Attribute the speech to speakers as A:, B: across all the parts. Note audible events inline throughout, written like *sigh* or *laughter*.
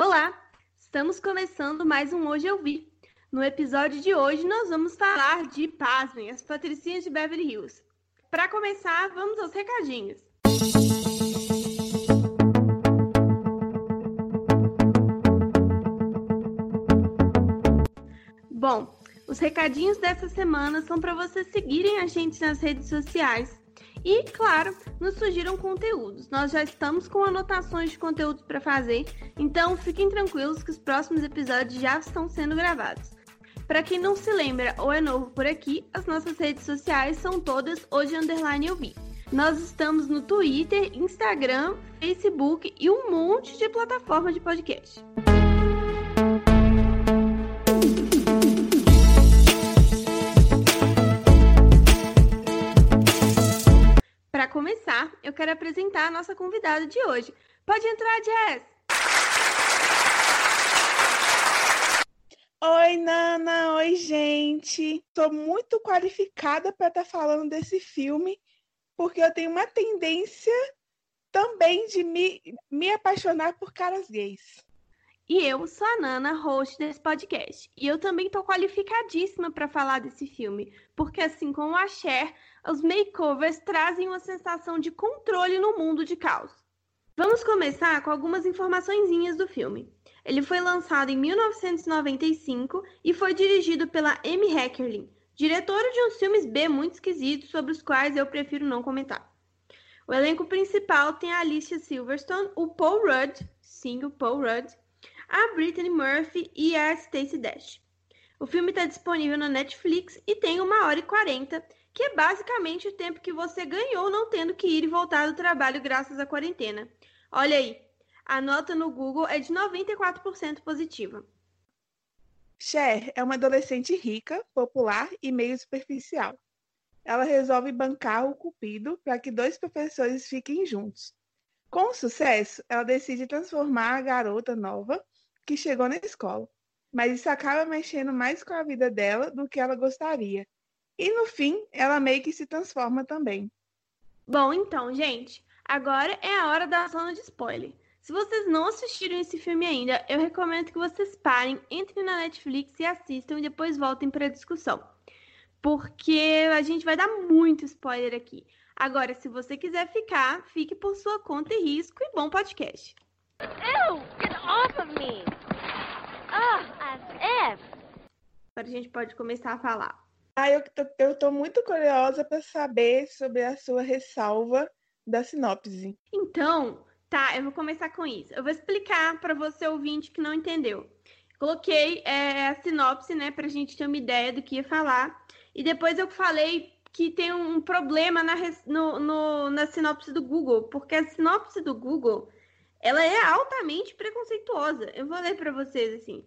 A: Olá! Estamos começando mais um Hoje Eu Vi. No episódio de hoje, nós vamos falar de, pasmem, as patricinhas de Beverly Hills. Para começar, vamos aos recadinhos. Bom, os recadinhos dessa semana são para vocês seguirem a gente nas redes sociais. E, claro, nos surgiram conteúdos. Nós já estamos com anotações de conteúdos para fazer, então fiquem tranquilos que os próximos episódios já estão sendo gravados. Para quem não se lembra ou é novo por aqui, as nossas redes sociais são todas hoje underline eu vi. Nós estamos no Twitter, Instagram, Facebook e um monte de plataforma de podcast. Para começar, eu quero apresentar a nossa convidada de hoje. Pode entrar, Jess!
B: Oi, Nana. Oi, gente. Estou muito qualificada para estar tá falando desse filme, porque eu tenho uma tendência também de me, me apaixonar por caras gays.
A: E eu sou a Nana, host desse podcast. E eu também estou qualificadíssima para falar desse filme, porque assim como a Cher, os makeovers trazem uma sensação de controle no mundo de caos. Vamos começar com algumas informações do filme. Ele foi lançado em 1995 e foi dirigido pela Amy Heckerling, diretora de uns filmes B muito esquisitos sobre os quais eu prefiro não comentar. O elenco principal tem a Alicia Silverstone, o Paul Rudd, sim, o Paul Rudd, a Brittany Murphy e a Stacey Dash. O filme está disponível na Netflix e tem uma hora e quarenta, que é basicamente o tempo que você ganhou não tendo que ir e voltar do trabalho graças à quarentena. Olha aí, a nota no Google é de 94% positiva.
B: Cher é uma adolescente rica, popular e meio superficial. Ela resolve bancar o Cupido para que dois professores fiquem juntos. Com sucesso, ela decide transformar a garota nova que chegou na escola, mas isso acaba mexendo mais com a vida dela do que ela gostaria. E no fim, ela meio que se transforma também.
A: Bom, então, gente, agora é a hora da zona de spoiler. Se vocês não assistiram esse filme ainda, eu recomendo que vocês parem, entrem na Netflix e assistam e depois voltem para a discussão. Porque a gente vai dar muito spoiler aqui. Agora, se você quiser ficar, fique por sua conta e risco e bom podcast. Ew, get off of me. Ah, as if. Agora a gente pode começar a falar.
B: Ah, eu tô, eu tô muito curiosa para saber sobre a sua ressalva da sinopse.
A: Então, Tá, eu vou começar com isso. Eu vou explicar para você ouvinte que não entendeu. Coloquei é, a sinopse, né, para a gente ter uma ideia do que ia falar. E depois eu falei que tem um problema na, no, no, na sinopse do Google, porque a sinopse do Google ela é altamente preconceituosa. Eu vou ler para vocês assim.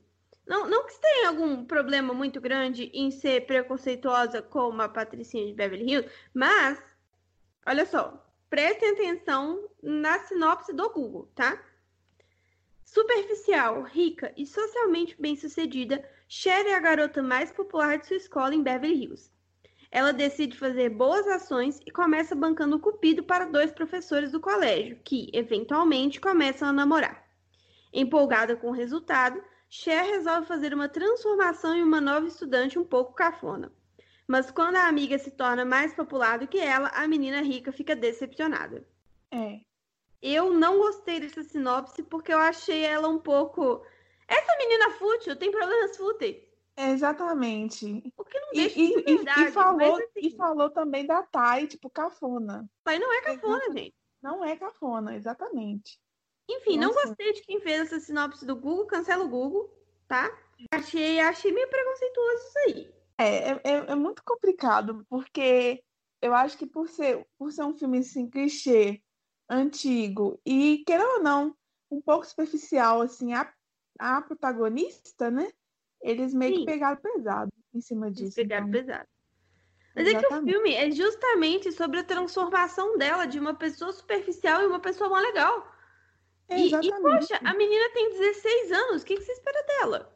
A: Não, não que tenha algum problema muito grande em ser preconceituosa como a Patricinha de Beverly Hills, mas olha só, prestem atenção na sinopse do Google, tá? Superficial, rica e socialmente bem-sucedida, Cher é a garota mais popular de sua escola em Beverly Hills. Ela decide fazer boas ações e começa bancando o cupido para dois professores do colégio, que, eventualmente, começam a namorar. Empolgada com o resultado, Cher resolve fazer uma transformação em uma nova estudante um pouco cafona. Mas quando a amiga se torna mais popular do que ela, a menina rica fica decepcionada.
B: É.
A: Eu não gostei dessa sinopse porque eu achei ela um pouco. Essa menina fútil tem problemas fúteis.
B: exatamente.
A: O que não deixa e, de verdade,
B: e, falou, assim, e falou também da Thay, tipo, cafona.
A: Thay não é cafona, é, gente.
B: Não é cafona, exatamente.
A: Enfim, Nossa. não gostei de quem fez essa sinopse do Google, cancela o Google, tá? Achei, achei meio preconceituoso isso aí.
B: É, é, é muito complicado, porque eu acho que por ser, por ser um filme assim, clichê, antigo, e, querendo ou não, um pouco superficial, assim, a, a protagonista, né? Eles meio Sim. que pegaram pesado em cima disso.
A: Eles pegaram então. pesado. Mas Exatamente. é que o filme é justamente sobre a transformação dela de uma pessoa superficial em uma pessoa mais legal. E, e, poxa, a menina tem 16 anos, o que, que você espera dela?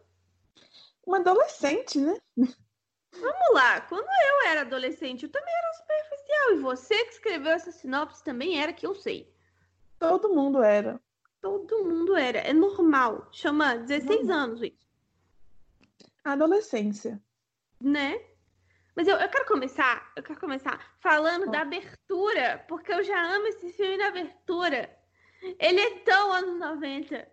B: Uma adolescente, né?
A: Vamos lá, quando eu era adolescente, eu também era superficial. E você que escreveu essa sinopse também era, que eu sei.
B: Todo mundo era.
A: todo mundo era. É normal. Chama 16 normal. anos isso.
B: Adolescência.
A: Né? Mas eu, eu quero começar, eu quero começar falando da abertura, porque eu já amo esse filme na abertura. Ele é tão anos 90.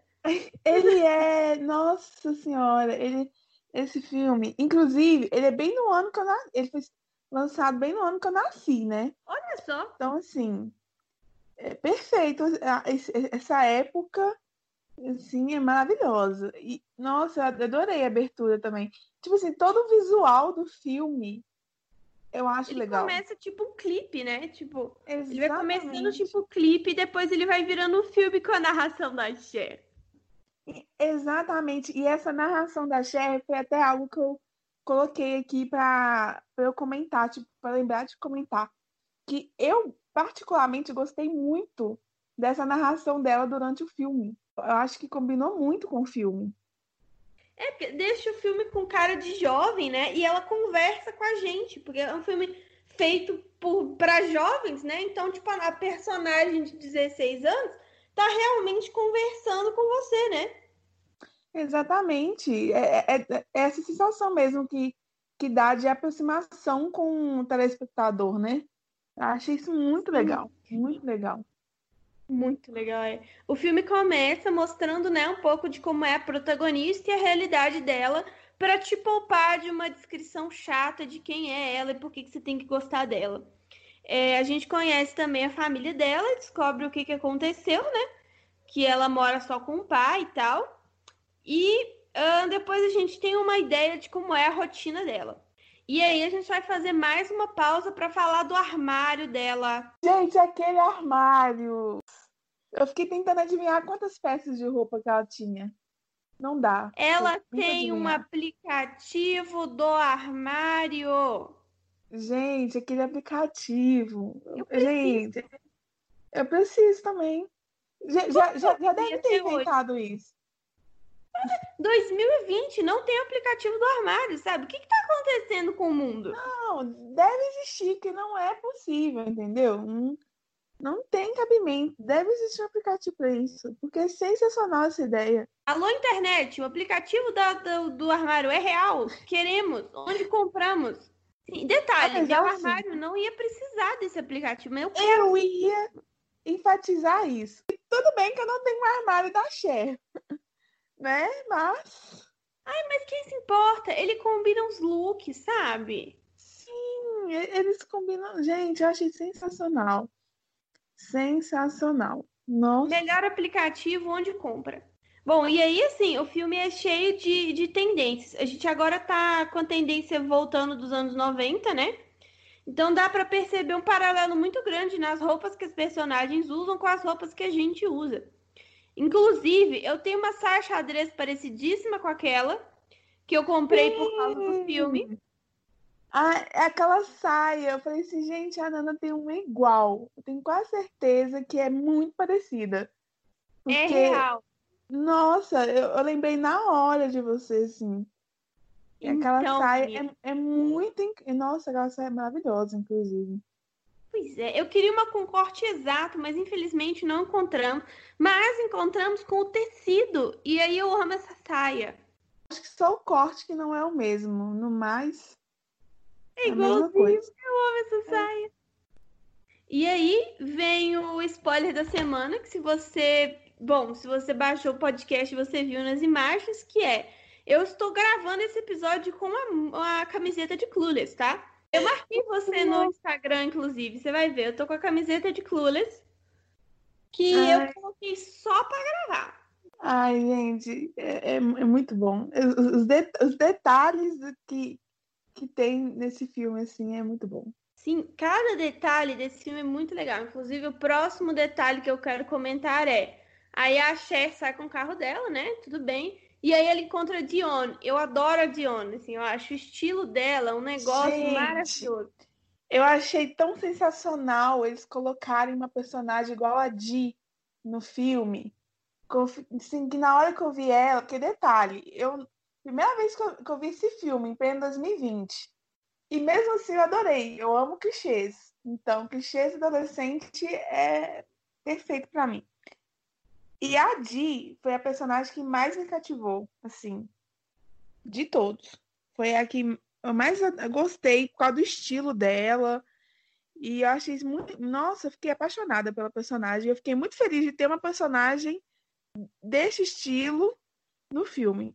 B: Ele é, nossa senhora, ele esse filme, inclusive, ele é bem no ano que eu nasci, ele foi lançado bem no ano que eu nasci, né?
A: Olha só.
B: Então assim, é perfeito essa época assim é maravilhosa. E nossa, eu adorei a abertura também. Tipo assim, todo o visual do filme eu acho
A: ele
B: legal.
A: começa tipo um clipe, né? Tipo, Exatamente. ele vai começando tipo clipe e depois ele vai virando um filme com a narração da Cher.
B: Exatamente. E essa narração da Cher foi até algo que eu coloquei aqui para eu comentar, tipo, para lembrar de comentar. Que eu particularmente gostei muito dessa narração dela durante o filme. Eu acho que combinou muito com o filme.
A: É, porque deixa o filme com cara de jovem, né? E ela conversa com a gente, porque é um filme feito para jovens, né? Então, tipo, a personagem de 16 anos tá realmente conversando com você, né?
B: Exatamente. É, é, é essa sensação mesmo que, que dá de aproximação com o telespectador, né? Eu achei isso muito legal, muito legal.
A: Muito legal, é. O filme começa mostrando, né, um pouco de como é a protagonista e a realidade dela, para te poupar de uma descrição chata de quem é ela e por que, que você tem que gostar dela. É, a gente conhece também a família dela descobre o que, que aconteceu, né? Que ela mora só com o pai e tal. E uh, depois a gente tem uma ideia de como é a rotina dela. E aí a gente vai fazer mais uma pausa para falar do armário dela.
B: Gente, aquele armário. Eu fiquei tentando adivinhar quantas peças de roupa que ela tinha. Não dá.
A: Ela tem um aplicativo do armário.
B: Gente, aquele aplicativo. Eu Gente, eu preciso também. Já, já, já, deve ter inventado isso.
A: 2020 não tem aplicativo do armário, sabe? O que está acontecendo com o mundo?
B: Não, deve existir, que não é possível, entendeu? Não, não tem cabimento. Deve existir um aplicativo para isso, porque é sensacional essa ideia.
A: Alô, internet, o aplicativo da, do, do armário é real? Queremos. Onde compramos? Sim, detalhe, ah, meu armário não ia precisar desse aplicativo, mas eu
B: quero. Eu ia enfatizar isso. E tudo bem que eu não tenho um armário da Cher né? Mas.
A: Ai, mas quem se importa? Ele combina os looks, sabe?
B: Sim, eles combinam. Gente, eu achei sensacional. Sensacional. Nossa.
A: Melhor aplicativo onde compra. Bom, e aí, assim, o filme é cheio de, de tendências. A gente agora tá com a tendência voltando dos anos 90, né? Então dá para perceber um paralelo muito grande nas roupas que os personagens usam com as roupas que a gente usa. Inclusive, eu tenho uma saia xadrez parecidíssima com aquela que eu comprei Sim. por causa do filme.
B: Ah, é aquela saia. Eu falei assim, gente, a Nana tem uma igual. Eu tenho quase certeza que é muito parecida.
A: É Porque, é real.
B: Nossa, eu, eu, lembrei na hora de você, assim. E aquela então, saia é, é muito. Nossa, aquela saia é maravilhosa, inclusive.
A: Pois é, eu queria uma com corte exato, mas infelizmente não encontramos. Mas encontramos com o tecido, e aí eu amo essa saia.
B: Acho que só o corte que não é o mesmo. No mais.
A: É igualzinho, eu amo essa é. saia. E aí vem o spoiler da semana, que se você. Bom, se você baixou o podcast, você viu nas imagens, que é. Eu estou gravando esse episódio com a, a camiseta de Clueless, tá? Eu marquei você no Instagram, inclusive. Você vai ver. Eu tô com a camiseta de Clueless. Que Ai. eu coloquei só pra gravar.
B: Ai, gente, é, é, é muito bom. Os, de, os, detalhes que, que tem nesse filme, assim, é muito bom.
A: Sim, cada detalhe desse filme é muito legal. Inclusive, o próximo detalhe que eu quero comentar é: aí a Cher sai com o carro dela, né? Tudo bem. E aí ele encontra a Dion. Eu adoro a Dion, assim, eu acho o estilo dela um negócio Gente, maravilhoso.
B: Eu achei tão sensacional eles colocarem uma personagem igual a Di no filme. Assim, que na hora que eu vi ela, porque detalhe, eu primeira vez que eu, que eu vi esse filme, em pleno 2020. E mesmo assim eu adorei. Eu amo clichês. Então, clichês adolescente é perfeito para mim. E a Di foi a personagem que mais me cativou, assim, de todos. Foi a que eu mais gostei por causa do estilo dela. E eu achei muito. Nossa, eu fiquei apaixonada pela personagem. Eu fiquei muito feliz de ter uma personagem desse estilo no filme.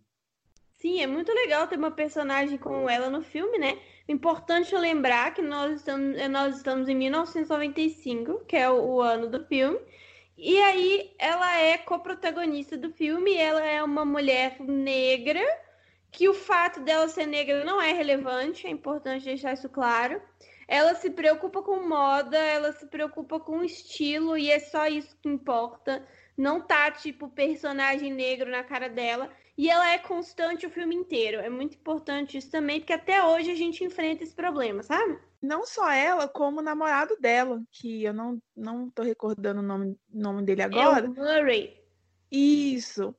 A: Sim, é muito legal ter uma personagem como ela no filme, né? Importante lembrar que nós estamos, nós estamos em 1995, que é o, o ano do filme. E aí ela é coprotagonista do filme, ela é uma mulher negra, que o fato dela ser negra não é relevante, é importante deixar isso claro. Ela se preocupa com moda, ela se preocupa com estilo e é só isso que importa. Não tá tipo personagem negro na cara dela. E ela é constante o filme inteiro. É muito importante isso também, porque até hoje a gente enfrenta esse problema, sabe?
B: Não só ela, como o namorado dela, que eu não, não tô recordando o nome, nome dele agora.
A: É o Murray.
B: Isso.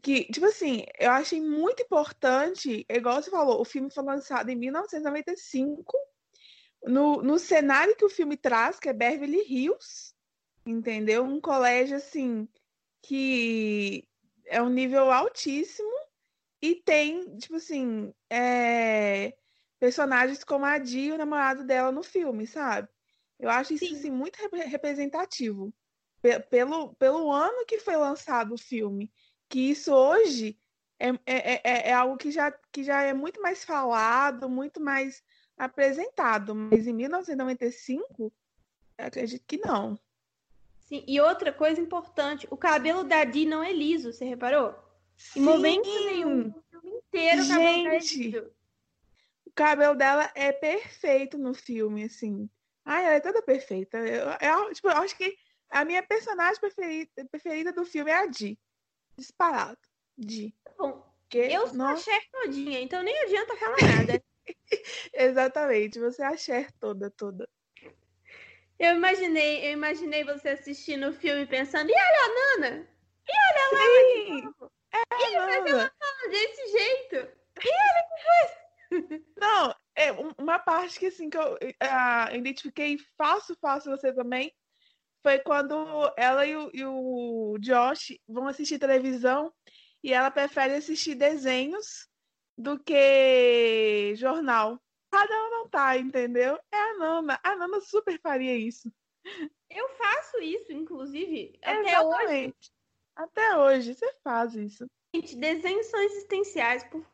B: Que, tipo assim, eu achei muito importante, igual você falou, o filme foi lançado em 1995, no, no cenário que o filme traz, que é Beverly Hills, entendeu? Um colégio, assim, que é um nível altíssimo e tem, tipo assim, é, personagens como a Di, o namorado dela no filme, sabe? Eu acho isso assim, muito representativo. Pelo, pelo ano que foi lançado o filme. Que isso hoje é, é, é, é, é algo que já, que já é muito mais falado, muito mais apresentado. Mas em 1995, acredito que não.
A: Sim, e outra coisa importante, o cabelo da Di não é liso, você reparou? Em momento nenhum, o filme inteiro o cabelo é liso.
B: O cabelo dela é perfeito no filme, assim. Ai, ela é toda perfeita. Eu, eu, tipo, eu acho que a minha personagem preferida, preferida do filme é a Di. Disparado. Di.
A: Bom, que, eu sou não... a Cher todinha, então nem adianta falar nada. *laughs*
B: Exatamente, você é a Cher toda, toda.
A: Eu imaginei, eu imaginei você assistindo o filme pensando, e olha a Nana? E olha lá, Sim, é e mas ela fala desse jeito. E olha que
B: coisa. Não, é uma parte que assim que eu uh, identifiquei fácil, fácil você também, foi quando ela e o, e o Josh vão assistir televisão e ela prefere assistir desenhos do que jornal. Um não tá, entendeu? É a Nana. A Nana super faria isso.
A: Eu faço isso, inclusive. Até Exatamente. hoje.
B: Até hoje, você faz isso.
A: Gente, desenhos são existenciais, por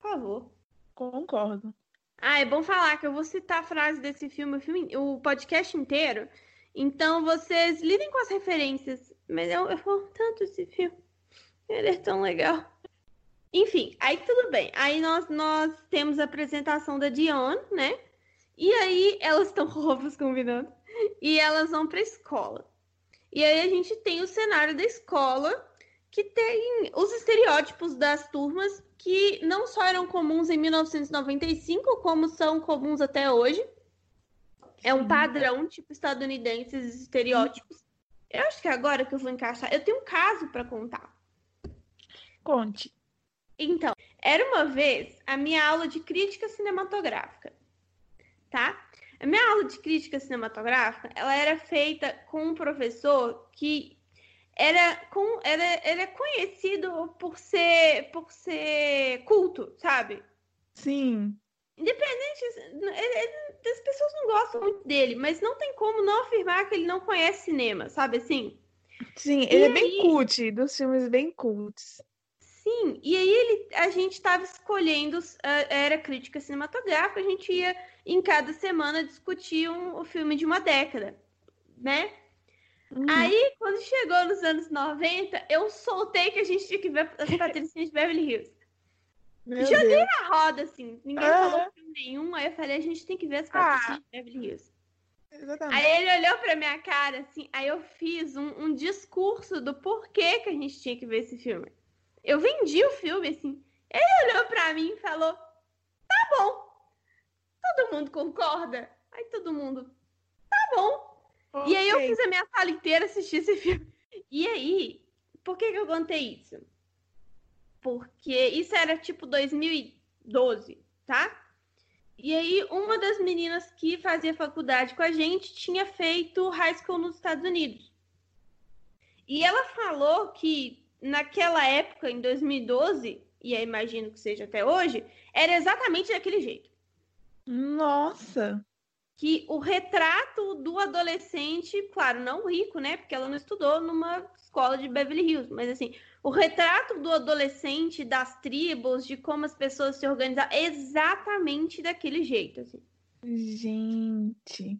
A: favor.
B: Concordo.
A: Ah, é bom falar que eu vou citar a frase desse filme, o, filme, o podcast inteiro. Então vocês lidem com as referências. Mas eu, eu amo tanto esse filme. Ele é tão legal. Enfim, aí tudo bem. Aí nós, nós temos a apresentação da Dion, né? E aí elas estão ovos combinando. E elas vão para a escola. E aí a gente tem o cenário da escola que tem os estereótipos das turmas que não só eram comuns em 1995, como são comuns até hoje. É um padrão, tipo estadunidense, estereótipos. Eu acho que agora que eu vou encaixar, eu tenho um caso para contar.
B: Conte.
A: Então, era uma vez a minha aula de crítica cinematográfica, tá? A minha aula de crítica cinematográfica, ela era feita com um professor que era com era, era conhecido por ser por ser culto, sabe?
B: Sim.
A: Independente, ele, as pessoas não gostam muito dele, mas não tem como não afirmar que ele não conhece cinema, sabe assim?
B: Sim, ele e é aí... bem cult, dos filmes bem cults.
A: Sim, e aí ele, a gente estava escolhendo, era crítica cinematográfica, a gente ia em cada semana discutir um, o filme de uma década, né? Uhum. Aí, quando chegou nos anos 90, eu soltei que a gente tinha que ver as *laughs* Patricinhas de Beverly Hills. Meu Joguei Deus. na roda, assim, ninguém falou filme nenhum, aí eu falei, a gente tem que ver as Patricinhas ah. de Beverly Hills. Exatamente. Aí ele olhou pra minha cara, assim, aí eu fiz um, um discurso do porquê que a gente tinha que ver esse filme. Eu vendi o filme, assim. Ele olhou para mim e falou: tá bom. Todo mundo concorda? Aí todo mundo, tá bom. Okay. E aí eu fiz a minha sala inteira assistir esse *laughs* filme. E aí, por que, que eu contei isso? Porque isso era tipo 2012, tá? E aí, uma das meninas que fazia faculdade com a gente tinha feito high school nos Estados Unidos. E ela falou que naquela época, em 2012, e eu imagino que seja até hoje, era exatamente daquele jeito.
B: Nossa!
A: Que o retrato do adolescente, claro, não rico, né? Porque ela não estudou numa escola de Beverly Hills, mas assim, o retrato do adolescente, das tribos, de como as pessoas se organizam, exatamente daquele jeito, assim.
B: Gente.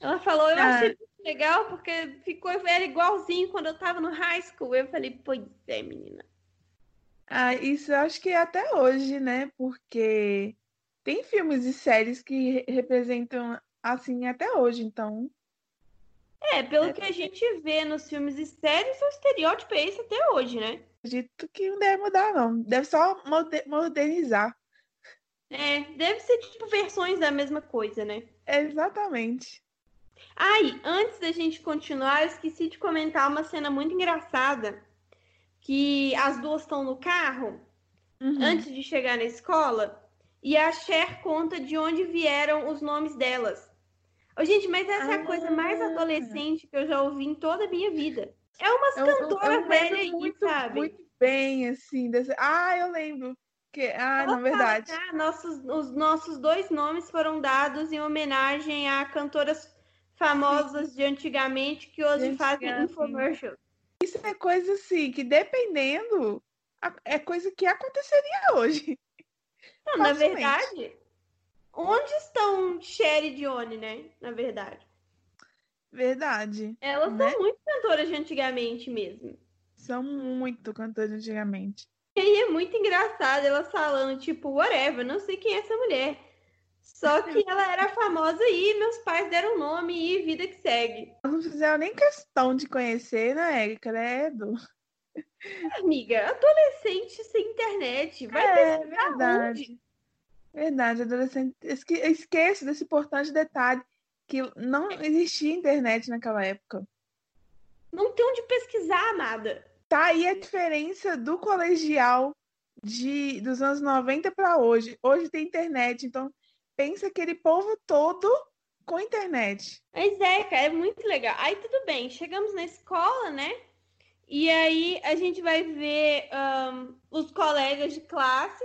A: Ela falou, eu ah. achei legal, porque ficou era igualzinho quando eu tava no high school. Eu falei, pois é, menina.
B: Ah, isso eu acho que é até hoje, né? Porque tem filmes e séries que representam assim até hoje, então.
A: É, pelo é. que a gente vê nos filmes e séries, o estereótipo é esse até hoje, né?
B: Acredito que não deve mudar, não. Deve só modernizar.
A: É, deve ser tipo versões da mesma coisa, né?
B: exatamente.
A: Ai, antes da gente continuar, eu esqueci de comentar uma cena muito engraçada que as duas estão no carro uhum. antes de chegar na escola e a Cher conta de onde vieram os nomes delas. Oh, gente, mas essa ah. é a coisa mais ah. adolescente que eu já ouvi em toda a minha vida. É umas é cantoras velhas aí, muito, sabe?
B: Muito bem, assim. Desse... Ah, eu lembro. Que... Ah, na verdade.
A: Ah, nossos, os nossos dois nomes foram dados em homenagem a cantoras famosas de antigamente que hoje fazem infomercial.
B: Isso é coisa assim, que dependendo, é coisa que aconteceria hoje.
A: Não, na verdade, onde estão Cher e Dione, né? Na verdade.
B: Verdade.
A: Elas né? são muito cantoras de antigamente mesmo.
B: São muito cantoras de antigamente.
A: E aí é muito engraçado elas falando, tipo, whatever, não sei quem é essa mulher. Só que ela era famosa e meus pais deram nome e vida que segue.
B: Não fizeram nem questão de conhecer, né? Credo.
A: Amiga, adolescente sem internet. Vai é, verdade. Onde?
B: Verdade, adolescente. Esque esquece desse importante detalhe que não existia internet naquela época.
A: Não tem onde pesquisar, amada.
B: Tá aí a diferença do colegial de dos anos 90 para hoje. Hoje tem internet, então pensa aquele povo todo com internet.
A: Pois é, cara, é muito legal. Aí tudo bem, chegamos na escola, né? E aí a gente vai ver um, os colegas de classe.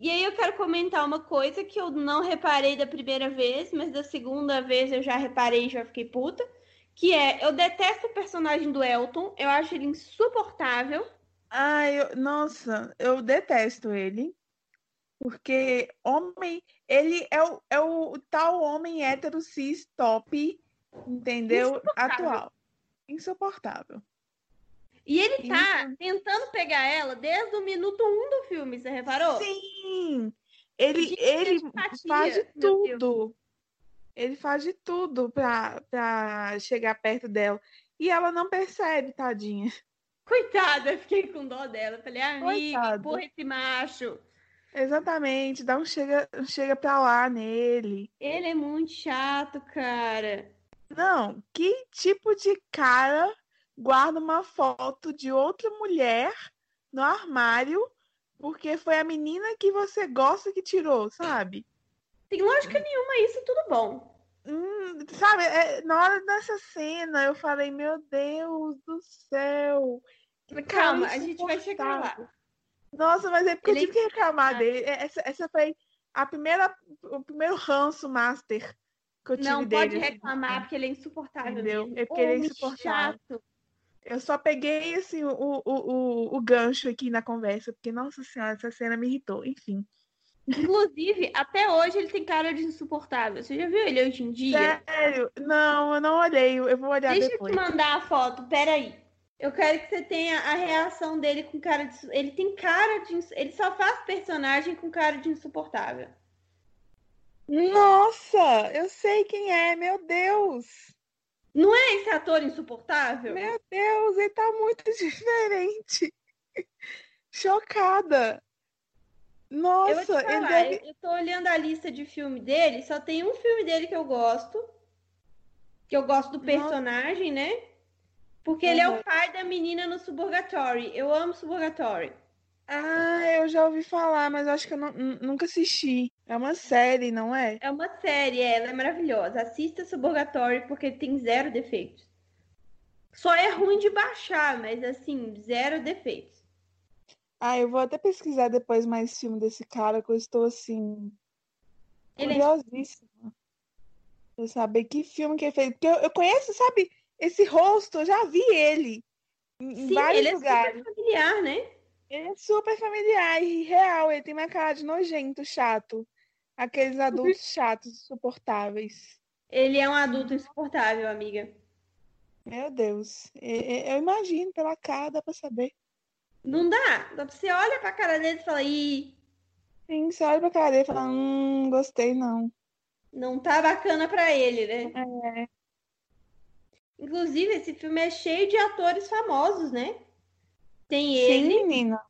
A: E aí eu quero comentar uma coisa que eu não reparei da primeira vez, mas da segunda vez eu já reparei e já fiquei puta. Que é, eu detesto o personagem do Elton, eu acho ele insuportável.
B: Ah, eu, nossa, eu detesto ele. Porque homem, ele é o, é o tal homem hétero cis top, entendeu? Insuportável. Atual. Insuportável.
A: E ele tá tentando pegar ela desde o minuto um do filme, você reparou?
B: Sim! Ele, ele faz de tudo. Ele faz de tudo pra, pra chegar perto dela. E ela não percebe, tadinha.
A: Coitada, eu fiquei com dó dela. Falei, amiga, porra esse macho.
B: Exatamente, dá um chega, um chega pra lá nele.
A: Ele é muito chato, cara.
B: Não, que tipo de cara guarda uma foto de outra mulher no armário porque foi a menina que você gosta que tirou, sabe?
A: Tem lógica nenhuma isso, tudo bom.
B: Hum, sabe, é, na hora dessa cena eu falei, meu Deus do céu.
A: Calma, a gente vai chegar lá.
B: Nossa, mas é porque Ele... eu tive que reclamar ah. dele. É, essa, essa foi a primeira, o primeiro ranço master que eu tive
A: Não
B: dele.
A: pode assim. reclamar, porque ele é insuportável. Entendeu?
B: Mesmo. É porque ele é insuportável. Chato. Eu só peguei assim, o, o, o, o gancho aqui na conversa, porque, nossa senhora, essa cena me irritou. Enfim.
A: Inclusive, até hoje ele tem cara de insuportável. Você já viu ele hoje em dia?
B: Sério? Não, eu não olhei. Eu vou olhar
A: Deixa
B: depois.
A: Deixa eu te mandar a foto. Peraí. Eu quero que você tenha a reação dele com cara de. Ele tem cara de. Ele só faz personagem com cara de insuportável.
B: Nossa, eu sei quem é, meu Deus.
A: Não é esse ator insuportável?
B: Meu Deus, ele tá muito *laughs* diferente. Chocada. Nossa, eu,
A: falar,
B: ele deve...
A: eu tô olhando a lista de filme dele, só tem um filme dele que eu gosto. Que eu gosto do personagem, Nossa. né? Porque uhum. ele é o pai da menina no Suburgatory. Eu amo Suburgatory.
B: Ah, eu já ouvi falar, mas acho que eu não, nunca assisti. É uma série, não é?
A: É uma série, é, ela é maravilhosa. Assista Suburgatory porque tem zero defeitos. Só é ruim de baixar, mas assim, zero defeitos.
B: Ah, eu vou até pesquisar depois mais filme desse cara, que eu estou assim.
A: Ele é
B: curiosíssima. Pra saber que filme que é feito. Porque eu, eu conheço, sabe, esse rosto, eu já vi ele em,
A: Sim,
B: vários
A: ele é
B: lugares.
A: super familiar, né?
B: Ele é super familiar e real, ele tem uma cara de nojento, chato. Aqueles adultos chatos, insuportáveis.
A: Ele é um adulto insuportável, amiga.
B: Meu Deus. Eu imagino pela cara, dá pra saber.
A: Não dá. Você olha pra cara dele e fala, ih,
B: Sim, você olha pra cara dele e fala, hum, gostei não.
A: não tá bacana pra ele, né?
B: É.
A: Inclusive, esse filme é cheio de atores famosos, né? Tem
B: Sim,
A: ele,
B: menina.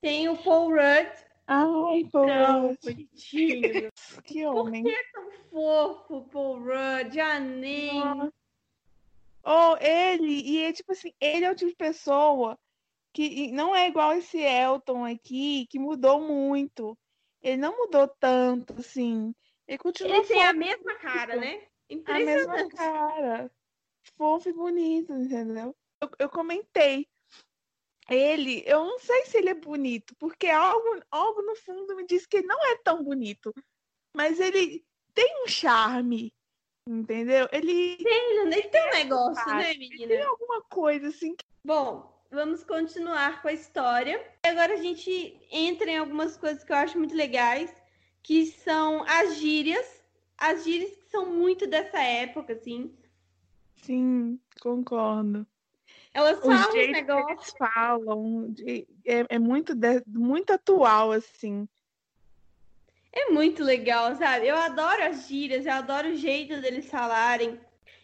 A: tem o Paul Rudd.
B: Ai, pô,
A: Tão bonitinho. *laughs*
B: que
A: Por
B: homem.
A: que tão fofo, Paul Rudd? Ah.
B: Nossa. Oh, ele, e é tipo assim, ele é o tipo de pessoa que não é igual esse Elton aqui, que mudou muito. Ele não mudou tanto, assim. Ele continua
A: Ele tem a mesma cara, né?
B: a mesma
A: Impressionante.
B: cara. Fofo e bonito, entendeu? Eu, eu comentei. Ele, eu não sei se ele é bonito, porque algo, algo no fundo me diz que ele não é tão bonito. Mas ele tem um charme, entendeu? Ele
A: Ele tem um negócio,
B: Ah,
A: né,
B: tem
A: menina?
B: alguma coisa assim que
A: Bom, vamos continuar com a história. Agora a gente entra em algumas coisas que eu acho muito legais, que são as gírias. As gírias que são muito dessa época, assim.
B: Sim, concordo.
A: Elas falam um
B: jeito que
A: negócio.
B: eles falam de- é, é muito, de- muito atual, assim.
A: É muito legal, sabe? Eu adoro as gírias, eu adoro o jeito deles falarem.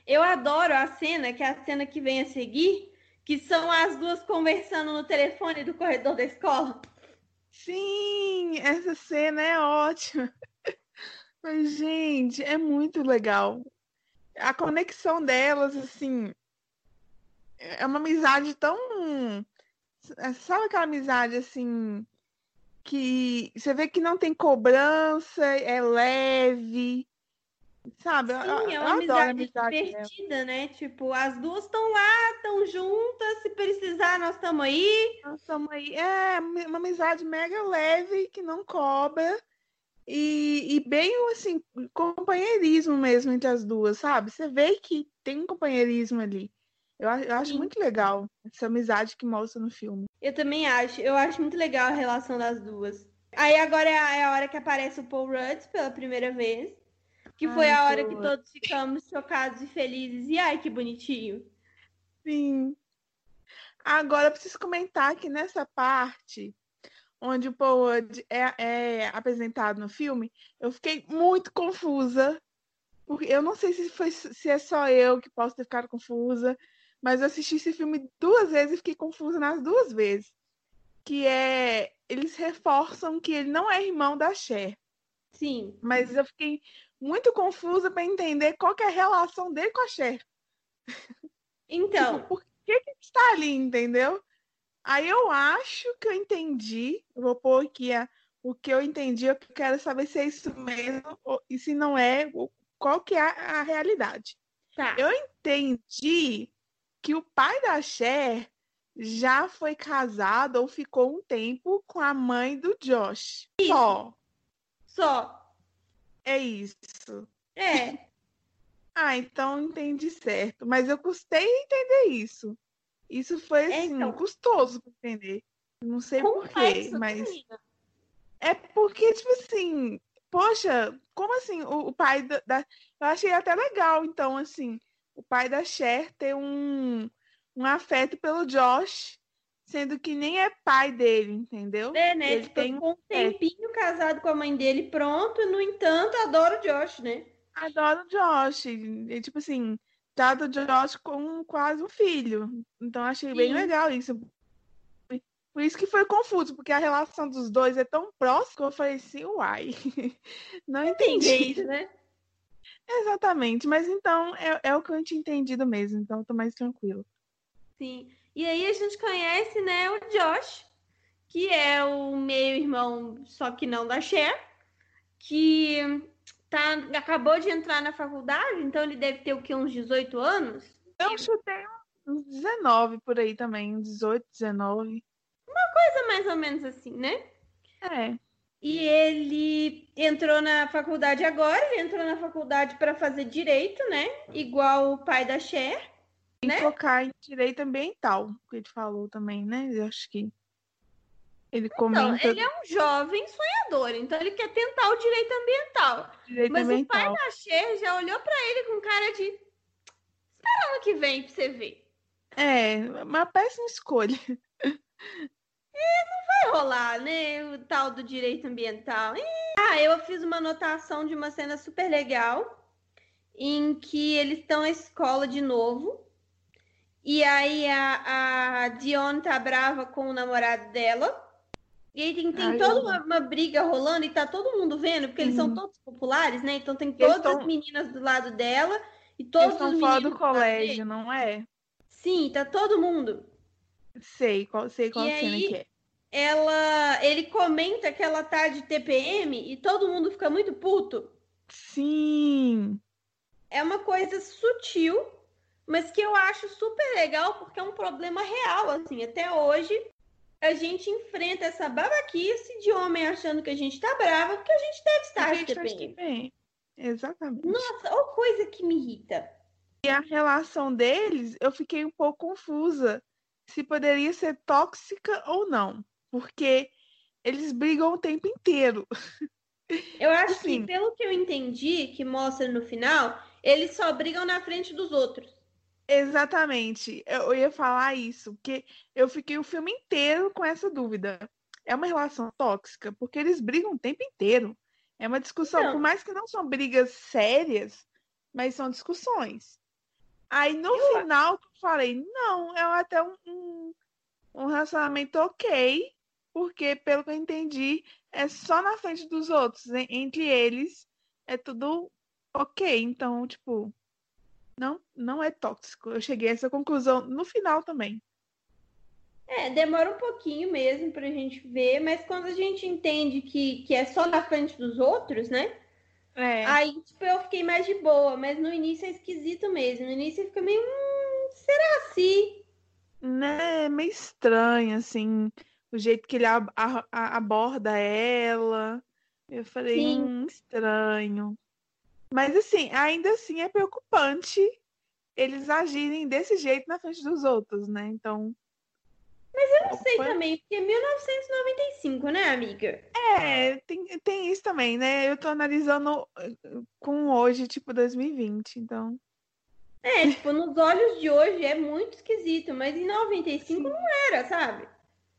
A: Eu adoro a cena, que é a cena que vem a seguir, que são as duas conversando no telefone do corredor da escola.
B: Sim, essa cena é ótima. *laughs* Mas, gente, é muito legal. A conexão delas, assim, é uma amizade tão. Sabe aquela amizade, assim, que você vê que não tem cobrança, é leve, sabe? Eu-
A: Sim, é
B: eu
A: uma
B: adoro a
A: amizade
B: amizade
A: divertida, né? Tipo, as duas estão lá, estão juntas, se precisar, nós estamos aí.
B: Nós estamos aí. É uma amizade mega leve, que não cobra. E, e bem, assim, companheirismo mesmo entre as duas, sabe? Você vê que tem um companheirismo ali. Eu, eu acho
A: Sim.
B: muito legal essa amizade que mostra no filme.
A: Eu também acho, eu acho muito legal a relação das duas. Aí agora é a, é a hora que aparece o Paul Rudd pela primeira vez. Que foi
B: Ai,
A: a hora que
B: Paul
A: todos ficamos chocados e felizes. E ai, que bonitinho.
B: Sim. Agora, eu preciso comentar que nessa parte, onde o Paul Rudd é, é apresentado no filme, eu fiquei muito confusa. Porque eu não sei se, foi, se é só eu que posso ter ficado confusa, mas eu assisti esse filme duas vezes e fiquei confusa nas duas vezes. Que é. Eles reforçam que ele não é irmão da Cher.
A: Sim.
B: Mas eu fiquei muito confusa para entender qual é a relação dele com a Cher.
A: Então,
B: Tipo, por que que está ali, entendeu? Aí eu acho que eu entendi. Eu vou pôr aqui a- o que eu entendi. Eu quero saber se é isso mesmo ou- e se não é, qual que é a, a realidade.
A: tá.
B: Eu entendi que o pai da Cher já foi casado ou ficou um tempo com a mãe do Josh. Só.
A: Só.
B: É isso.
A: É. *laughs*
B: Ah, então entendi certo. Mas eu custei a entender isso. Isso foi
A: É,
B: assim,
A: então.
B: custoso para entender. Não sei por quê,
A: Complexo,
B: mas é porque, tipo assim, poxa, como assim o, o pai da, da- Eu achei até legal, então, assim, o pai da Cher ter um, um afeto pelo Josh, sendo que nem é pai dele, entendeu?
A: É, né?
B: Ele
A: Tipo,
B: tem
A: um tempinho casado com a mãe dele, pronto. No entanto, adoro o Josh, né?
B: Adoro o Josh. E, tipo assim, trata o Josh como quase um filho. Então achei bem
A: Sim.
B: legal isso. Por isso que foi confuso, porque a relação dos dois é tão próxima que eu falei assim, uai. *laughs* Não entendi.
A: jeito, né?
B: Exatamente, mas então é, é o que eu tinha entendido mesmo, então eu tô mais tranquilo.
A: Sim. E aí a gente conhece, né, o Josh, que é o meio-irmão, só que não da Cher, que tá, acabou de entrar na faculdade, então ele deve ter o quê? Uns 18 anos?
B: Eu chutei uns 19 por aí também, 18, 19.
A: Uma coisa mais ou menos assim, né?
B: É.
A: E ele entrou na faculdade agora, ele entrou na faculdade para fazer direito, né? Igual o pai da Cher.
B: E
A: né?
B: focar em direito ambiental, que ele falou também, né? Eu acho que ele
A: Então,
B: comenta
A: ele é um jovem sonhador, então ele quer tentar o direito ambiental.
B: direito
A: Mas o pai
B: ambiental.
A: da Cher já olhou para ele com cara de. Espera ano que vem pra você ver.
B: É, uma péssima escolha. *laughs*
A: Vai rolar, né? O tal do direito ambiental. Ih, Ah, eu fiz uma anotação de uma cena super legal em que eles estão na escola de novo. E aí a, a Dion tá brava com o namorado dela. E aí tem, tem
B: Ai,
A: toda uma, uma briga rolando e tá todo mundo vendo, porque eles são todos populares, né? Então tem
B: Eles
A: todas
B: tão-
A: as meninas do lado dela e
B: Eles
A: todos os
B: estão fora
A: meninos
B: do colégio, não é?
A: Sim, tá todo mundo.
B: Sei qual, sei qual
A: E
B: cena
A: aí-
B: que é.
A: Ela, ele comenta que ela tá de TPM e todo mundo fica muito puto.
B: Sim.
A: É uma coisa sutil, mas que eu acho super legal porque é um problema real, assim. Até hoje a gente enfrenta essa babaquice de homem achando que a gente tá brava porque a gente deve estar
B: A gente. Exatamente.
A: Nossa, ou coisa que me irrita.
B: E a relação deles, eu fiquei um pouco confusa se poderia ser tóxica ou não. Porque eles brigam o tempo inteiro.
A: Eu acho
B: Assim.
A: que, pelo que eu entendi, que mostra no final, eles só brigam na frente dos outros.
B: Exatamente. Eu eu ia falar isso, porque eu fiquei o filme inteiro com essa dúvida. É uma relação tóxica, porque eles brigam o tempo inteiro. É uma discussão,
A: Não.
B: por mais que não são brigas sérias, mas são discussões. Aí no final eu falei, não, é até um, um, um relacionamento ok, porque pelo que eu entendi, é só na frente dos outros, en- entre eles é tudo ok. Então, tipo, não, não é tóxico. Eu cheguei a essa conclusão no final também.
A: É, demora um pouquinho mesmo pra gente ver, mas quando a gente entende que, que é só na frente dos outros, né?
B: É,
A: Aí, tipo, eu fiquei mais de boa, mas no início é esquisito mesmo. No início fica meio, hum, será assim?
B: né, é meio estranho, assim, o jeito que ele a- a- aborda ela. Eu falei,
A: Sim.
B: hum, estranho. Mas, assim, ainda assim é preocupante eles agirem desse jeito na frente dos outros, né? Então.
A: Eu não sei também, porque é 1995, né, amiga?
B: É, tem, tem isso também, né? Eu tô analisando eh, com hoje, tipo 2020, então.
A: É, tipo, nos olhos de hoje é muito esquisito, mas em 95 não era, sabe?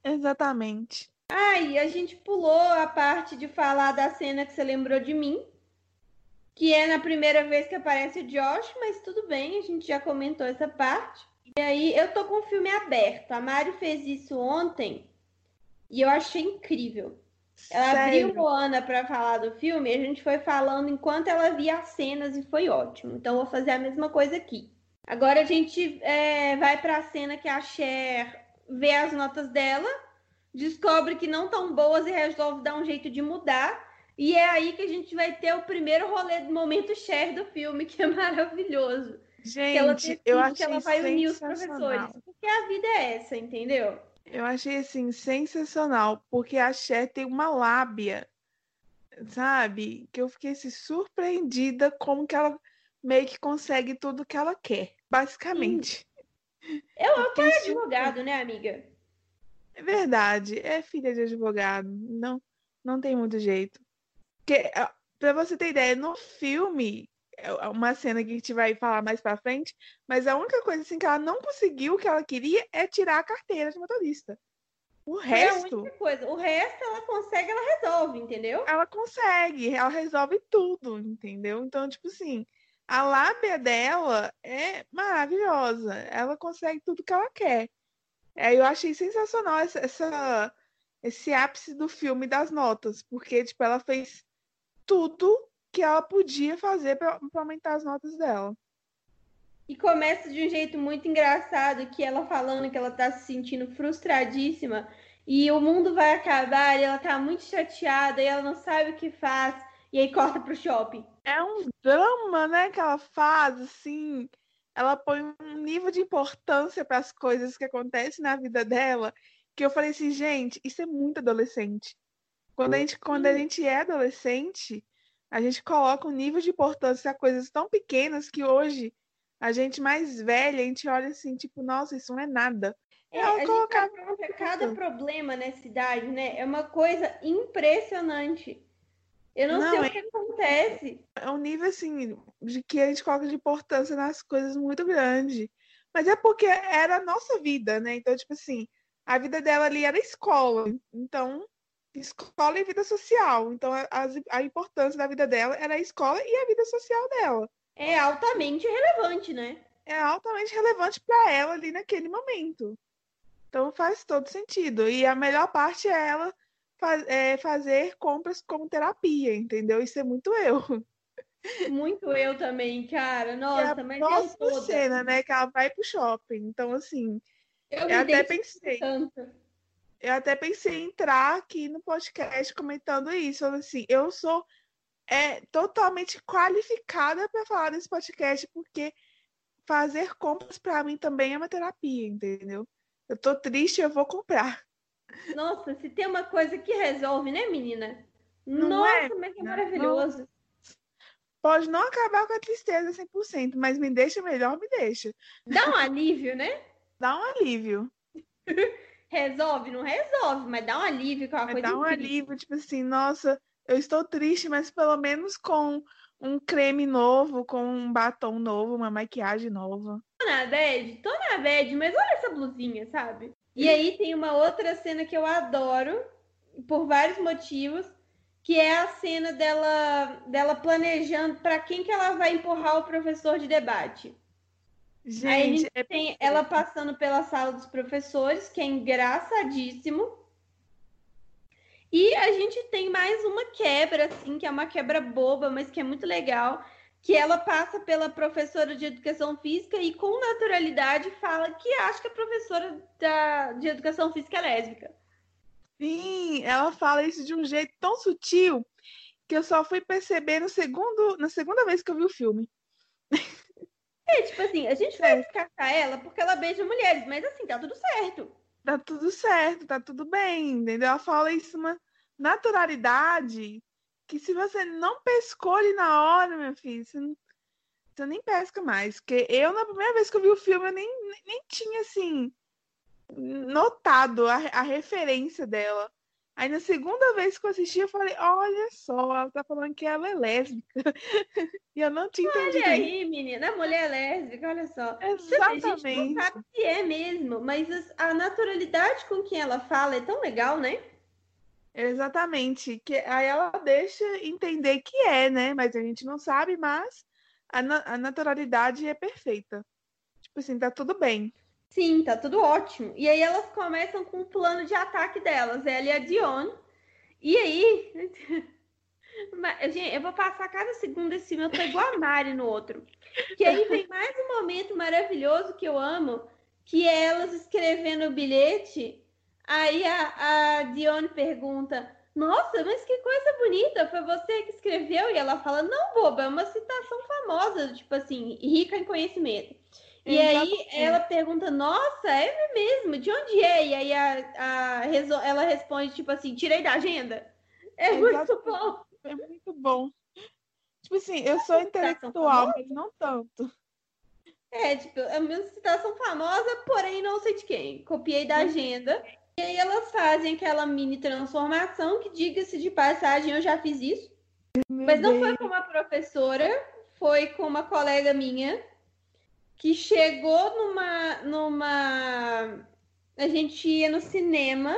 B: Exatamente.
A: Aí a gente pulou a parte de falar da cena que você lembrou de mim, que é na primeira vez que aparece o Josh, mas tudo bem, a gente já comentou essa parte. E aí eu tô com o filme aberto. A Mari fez isso ontem e eu achei incrível. Ela
B: Sério.
A: abriu Moana para falar do filme e a gente foi falando enquanto ela via as cenas e foi ótimo. Então vou fazer a mesma coisa aqui. Agora a gente é, vai para a cena que a Cher vê as notas dela, descobre que não tão boas e resolve dar um jeito de mudar. E é aí que a gente vai ter o primeiro rolê do momento Cher do filme, que é maravilhoso. Que ela
B: Gente, eu
A: que
B: achei
A: ela vai unir os professores. Porque a vida é essa, entendeu?
B: Eu achei assim sensacional, porque a Cher tem uma lábia, sabe? Que eu fiquei assim, surpreendida como que ela meio que consegue tudo que ela quer, basicamente.
A: Eu
B: Eu su-
A: advogado, né, amiga?
B: É verdade, é filha de advogado, não, não tem muito jeito. Porque, ah, pra você ter ideia, no filme, é uma cena que a gente vai falar mais pra frente, mas a única coisa assim que ela não conseguiu, que ela queria, é tirar a carteira de motorista. O
A: É a
B: resto,
A: única coisa. O resto ela consegue, ela resolve, entendeu?
B: ela consegue, ela resolve tudo, entendeu? Então, tipo assim, a lábia dela é maravilhosa, ela consegue tudo que ela quer. Aí eu achei sensacional essa, essa- esse ápice do filme das notas, porque, tipo, ela fez tudo que ela podia fazer para aumentar as notas dela.
A: E começa de um jeito muito engraçado, que ela falando que ela tá se sentindo frustradíssima e o mundo vai acabar e ela tá muito chateada e ela não sabe o que faz. E aí corta pro shopping.
B: É um drama, né, que ela faz, assim, ela põe um nível de importância para as coisas que acontecem na vida dela, que eu falei assim, gente, isso é muito adolescente. Quando a gente, quando a gente é adolescente, a gente coloca um nível de importância a coisas tão pequenas que hoje a gente mais velha, a gente olha assim, tipo, nossa, isso não é nada.
A: É, a colocar... gente cada problema nessa idade, né? É uma coisa impressionante. Eu não, não sei é... o que acontece.
B: É um nível, assim, de que a gente coloca de importância nas coisas muito grande. Mas é porque era a nossa vida, né? Então, tipo assim, a vida dela ali era escola. Então, escola e vida social. Então, a, a importância da vida dela era a escola e a vida social dela
A: é altamente relevante, né?
B: É altamente relevante para ela ali naquele momento. Então faz todo sentido. E a melhor parte é ela faz, é, fazer compras como terapia, entendeu? Isso é muito eu.
A: Muito eu também, cara. Nossa, é mas
B: eu toda. cena, né? Que ela vai pro shopping. Então, assim, eu, eu até pensei. Tanto. Eu até pensei em entrar aqui no podcast comentando isso. Assim, eu sou é totalmente qualificada para falar desse podcast, porque fazer compras para mim também é uma terapia, entendeu? Eu tô triste, eu vou comprar.
A: Nossa, se tem uma coisa que resolve, né, menina? Não Nossa, é, mas é maravilhoso. Não...
B: Pode não acabar com a tristeza 100%, mas me deixa melhor, me deixa.
A: Dá um alívio, né?
B: Dá um alívio. *laughs*
A: resolve, não resolve, mas dá um alívio com a coisa
B: Dá um incrível. alívio, tipo assim, nossa, eu estou triste, mas pelo menos com um creme novo, com um batom novo, uma maquiagem nova.
A: Tô na bad, tô na bad, mas olha essa blusinha, sabe? E aí tem uma outra cena que eu adoro, por vários motivos, que é a cena dela, dela planejando para quem que ela vai empurrar o professor de debate. Gente, aí a gente é tem ela passando pela sala dos professores, que é engraçadíssimo. E a gente tem mais uma quebra, assim, que é uma quebra boba, mas que é muito legal, que ela passa pela professora de educação física e com naturalidade fala que acha que a professora da, de educação física é lésbica.
B: Sim, ela fala isso de um jeito tão sutil que eu só fui perceber no segundo, na segunda vez que eu vi o filme. *laughs*
A: É, tipo assim, a gente vai é. descartar ela porque ela beija mulheres, mas assim, tá tudo certo
B: tá tudo certo, tá tudo bem, entendeu? Ela fala isso uma naturalidade que se você não pescou ali na hora, meu filho, você, não, você nem pesca mais. Porque eu, na primeira vez que eu vi o filme, eu nem, nem, nem tinha, assim, notado a, a referência dela. Aí na segunda vez que eu assisti, eu falei, olha só, ela tá falando que ela é lésbica. *laughs* e eu não tinha entendido.
A: Olha aí, menina, a mulher é lésbica, olha só.
B: Exatamente. A
A: gente não sabe se é mesmo, mas a naturalidade com que ela fala é tão legal, né?
B: Exatamente. Que aí ela deixa entender que é, né? Mas a gente não sabe, mas a, a naturalidade é perfeita. Tipo assim, tá tudo bem.
A: Sim, tá tudo ótimo. E aí elas começam com o plano de ataque delas, ela e a Dion. E aí. *laughs* Gente, eu vou passar cada segundo esse meu, eu tô igual a Mari no outro. Que aí vem mais um momento maravilhoso que eu amo, que é elas escrevendo o bilhete. Aí a, a Dion pergunta: Nossa, mas que coisa bonita, foi você que escreveu? E ela fala: Não, boba, é uma citação famosa, tipo assim, rica em conhecimento. E aí ela pergunta, nossa, é mesmo? De onde é? E aí a, a, ela responde, tipo assim, tirei da agenda. É muito bom.
B: É muito bom. Tipo assim, eu sou intelectual, mas não tanto.
A: É, tipo, é uma citação famosa, porém não sei de quem. Copiei da agenda. E aí elas fazem aquela mini transformação, que diga-se de passagem, eu já fiz isso. Meu mas não Deus. foi com uma professora, foi com uma colega minha que chegou numa numa a gente ia no cinema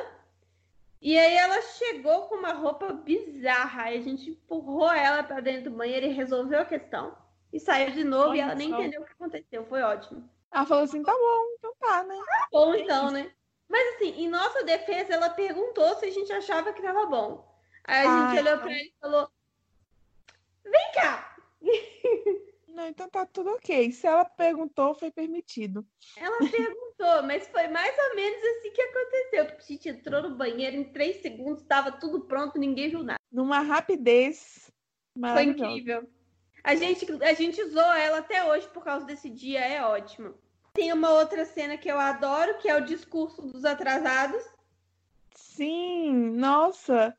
A: e aí ela chegou com uma roupa bizarra, aí a gente empurrou ela para dentro do banheiro e resolveu a questão. E saiu de novo Olha e ela nem entendeu o que aconteceu, foi ótimo.
B: Ela falou assim: "Tá bom, então tá, né?"
A: Tá bom então, né? Mas assim, em nossa defesa, ela perguntou se a gente achava que tava bom. Aí a Ai, gente olhou para ela e falou: "Vem cá." *laughs*
B: Não, então tá tudo ok. Se ela perguntou, foi permitido.
A: Ela perguntou, mas foi mais ou menos assim que aconteceu. A gente entrou no banheiro em três segundos, estava tudo pronto, ninguém viu nada.
B: Numa rapidez
A: Foi incrível. A gente, a gente usou ela até hoje por causa desse dia, é ótimo. Tem uma outra cena que eu adoro, que é o discurso dos atrasados.
B: Sim, nossa.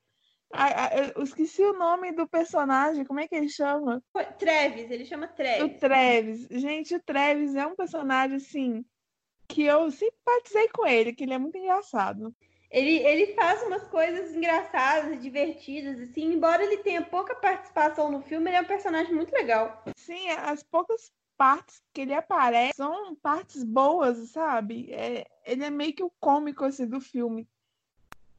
B: Eu esqueci o nome do personagem, como é que ele chama?
A: Treves, ele chama Treves.
B: O Treves. Gente, o Treves é um personagem, assim, que eu simpatizei com ele, que ele é muito engraçado.
A: Ele, ele faz umas coisas engraçadas, divertidas, assim, embora ele tenha pouca participação no filme, ele é um personagem muito legal.
B: Sim, as poucas partes que ele aparece são partes boas, sabe? É, ele é meio que o cômico assim, do filme.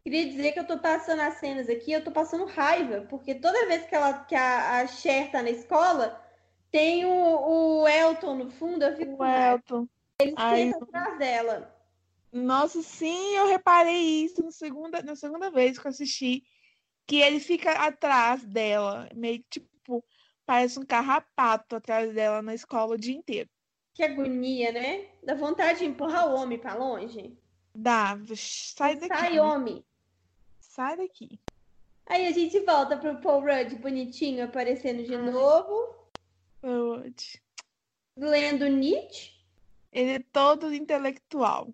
A: Queria dizer que eu tô passando as cenas aqui, eu tô passando raiva, porque toda vez que, ela, que a, a Cher tá na escola, tem o, o Elton no fundo, eu fico
B: o Elton.
A: Ele senta atrás dela.
B: Nossa, sim, eu reparei isso no segunda, na segunda vez que eu assisti. Que ele fica atrás dela, meio que tipo, parece um carrapato atrás dela na escola o dia inteiro.
A: Que agonia, né? Dá vontade de empurrar o homem para longe.
B: Dá, sai daqui.
A: Sai, homem.
B: Sai daqui.
A: Aí a gente volta pro Paul Rudd bonitinho aparecendo de novo.
B: Paul Rudd.
A: Lendo Nietzsche.
B: Ele é todo intelectual.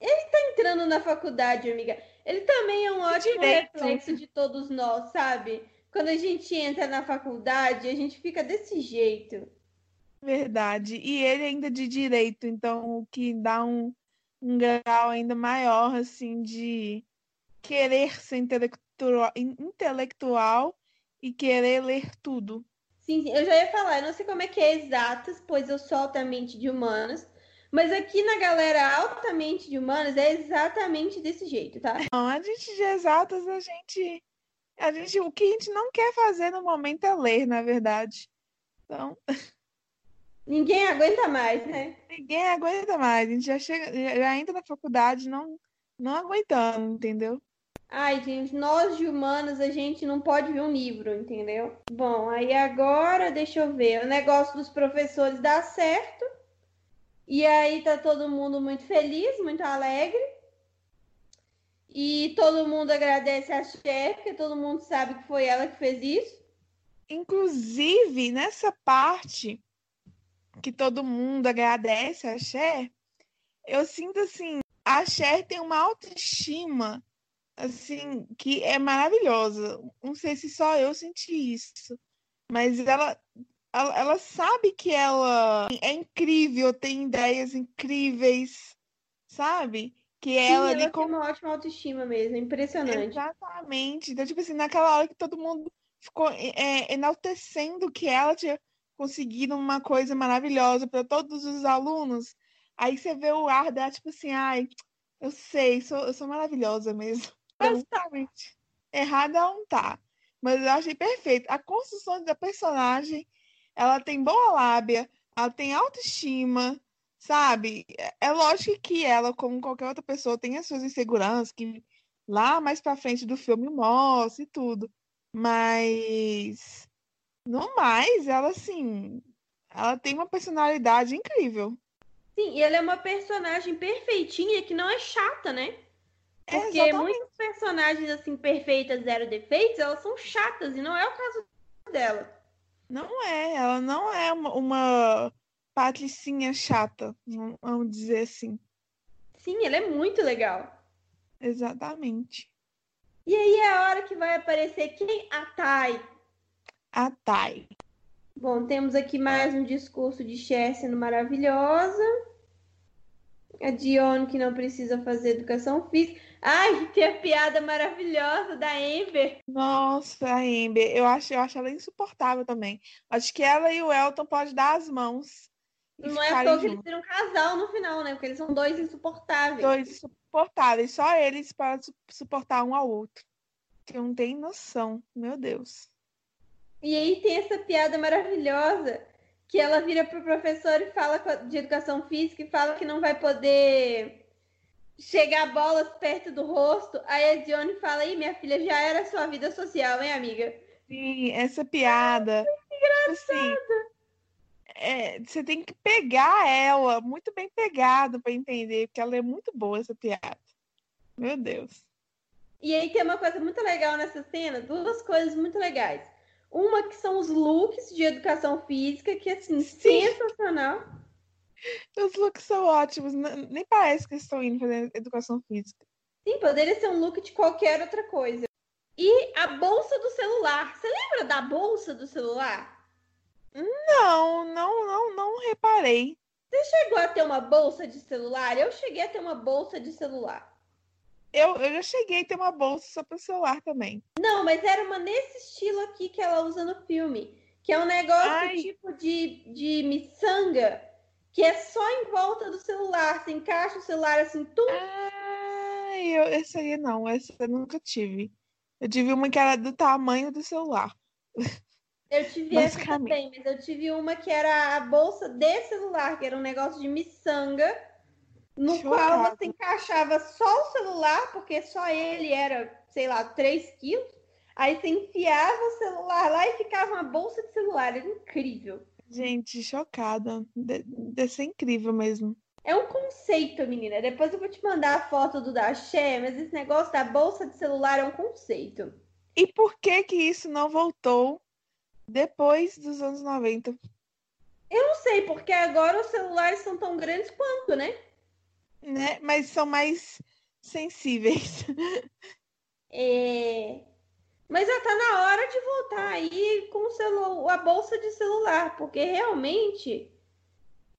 A: Ele tá entrando na faculdade, amiga. Ele também é um ótimo Direito. reflexo de todos nós, sabe? Quando a gente entra na faculdade, a gente fica desse jeito.
B: Verdade. E ele ainda de direito, então o que dá um, um grau ainda maior, assim, de querer ser intelectual, intelectual e querer ler tudo.
A: Sim, sim, eu já ia falar, eu não sei como é que é exatas, pois eu sou altamente de humanas, mas aqui na galera altamente de humanas é exatamente desse jeito, tá?
B: Não, a gente de exatas, a gente, a gente. O que a gente não quer fazer no momento é ler, na verdade. Então. *laughs*
A: Ninguém aguenta mais, né?
B: Ninguém aguenta mais. A gente já chega, já entra na faculdade não, não aguentando, entendeu?
A: Ai, gente, nós de humanos, a gente não pode ver um livro, entendeu? Bom, aí agora, deixa eu ver. O negócio dos professores dá certo. E aí tá todo mundo muito feliz, muito alegre. E todo mundo agradece a chefe, porque todo mundo sabe que foi ela que fez isso.
B: Inclusive, nessa parte que todo mundo agradece a Cher, eu sinto assim, a Cher tem uma autoestima assim que é maravilhosa. Não sei se só eu senti isso, mas ela ela, ela, sabe que ela é incrível, tem ideias incríveis, sabe? Que
A: Sim,
B: ela,
A: ela tem uma ótima autoestima mesmo, é impressionante.
B: Exatamente. Então, tipo assim, naquela hora que todo mundo ficou é, enaltecendo que ela tinha conseguido uma coisa maravilhosa para todos os alunos, aí você vê o ar dela, tipo assim, ai, eu sei, sou, eu sou maravilhosa mesmo. Basicamente. Errada não tá. Mas eu achei perfeito. A construção da personagem ela tem boa lábia, ela tem autoestima, sabe? É lógico que ela, como qualquer outra pessoa, tem as suas inseguranças, que lá mais pra frente do filme mostra e tudo. Mas, no mais, ela, assim, ela tem uma personalidade incrível.
A: Sim, e ela é uma personagem perfeitinha que não é chata, né? Porque é, muitas personagens, assim, perfeitas, zero defeitos, elas são chatas, e não é o caso dela.
B: Não é, ela não é uma, uma patricinha chata, vamos dizer assim.
A: Sim, ela é muito legal.
B: Exatamente.
A: E aí é a hora que vai aparecer quem? A Thay.
B: A Thay.
A: Bom, temos aqui mais um discurso de Cher sendo maravilhosa. A Dion que não precisa fazer educação física. Ai, a piada maravilhosa da Amber.
B: Nossa, a Amber, eu acho, eu acho ela insuportável também. Acho que ela e o Elton podem dar as mãos.
A: Não é só que eles viram um casal no final, né? Porque eles são dois insuportáveis.
B: Dois insuportáveis, só eles para suportar um ao outro. Que não tem noção, meu Deus.
A: E aí tem essa piada maravilhosa que ela vira pro professor e fala de educação física e fala que não vai poder chegar bolas perto do rosto. Aí a Dione fala: Ih, minha filha, já era sua vida social, hein, amiga?
B: Sim, essa piada.
A: Engraçada. Assim,
B: é, você tem que pegar ela, muito bem pegada para entender, porque ela é muito boa, essa piada. Meu Deus.
A: E aí tem uma coisa muito legal nessa cena, duas coisas muito legais. Uma que são os looks de educação física, que assim,
B: Sim.
A: sensacional.
B: Os looks são ótimos, nem parece que eles estão indo fazer educação física.
A: Sim, poderia ser um look de qualquer outra coisa. E a bolsa do celular. Você lembra da bolsa do celular?
B: Não, não, não, não reparei.
A: Chegou a ter uma bolsa de celular? Eu cheguei a ter uma bolsa de celular.
B: Eu, eu já cheguei a ter uma bolsa só para celular também.
A: Não, mas era uma nesse estilo aqui que ela usa no filme. Que é um negócio
B: Ai.
A: tipo de, de miçanga, que é só em volta do celular. Você encaixa o celular assim, tum.
B: Ah, eu, essa aí não, essa eu nunca tive. Eu tive uma que era do tamanho do celular.
A: Eu tive essa também, mas eu tive uma que era a bolsa de celular, que era um negócio de miçanga, no qual
B: Chocada.
A: você encaixava só o celular, porque só ele era, sei lá, 3 quilos. Aí você enfiava o celular lá e ficava uma bolsa de celular. Era incrível.
B: Gente, chocada. De- Deve ser incrível mesmo.
A: É um conceito, menina. Depois eu vou te mandar a foto do da Xé, mas esse negócio da bolsa de celular é um conceito.
B: E por que que isso não voltou depois dos anos 90?
A: Não sei, porque agora os celulares são tão grandes quanto, né?
B: Né? Mas são mais sensíveis. *laughs*
A: É... Mas já tá na hora de voltar aí com celu... a bolsa de celular, porque realmente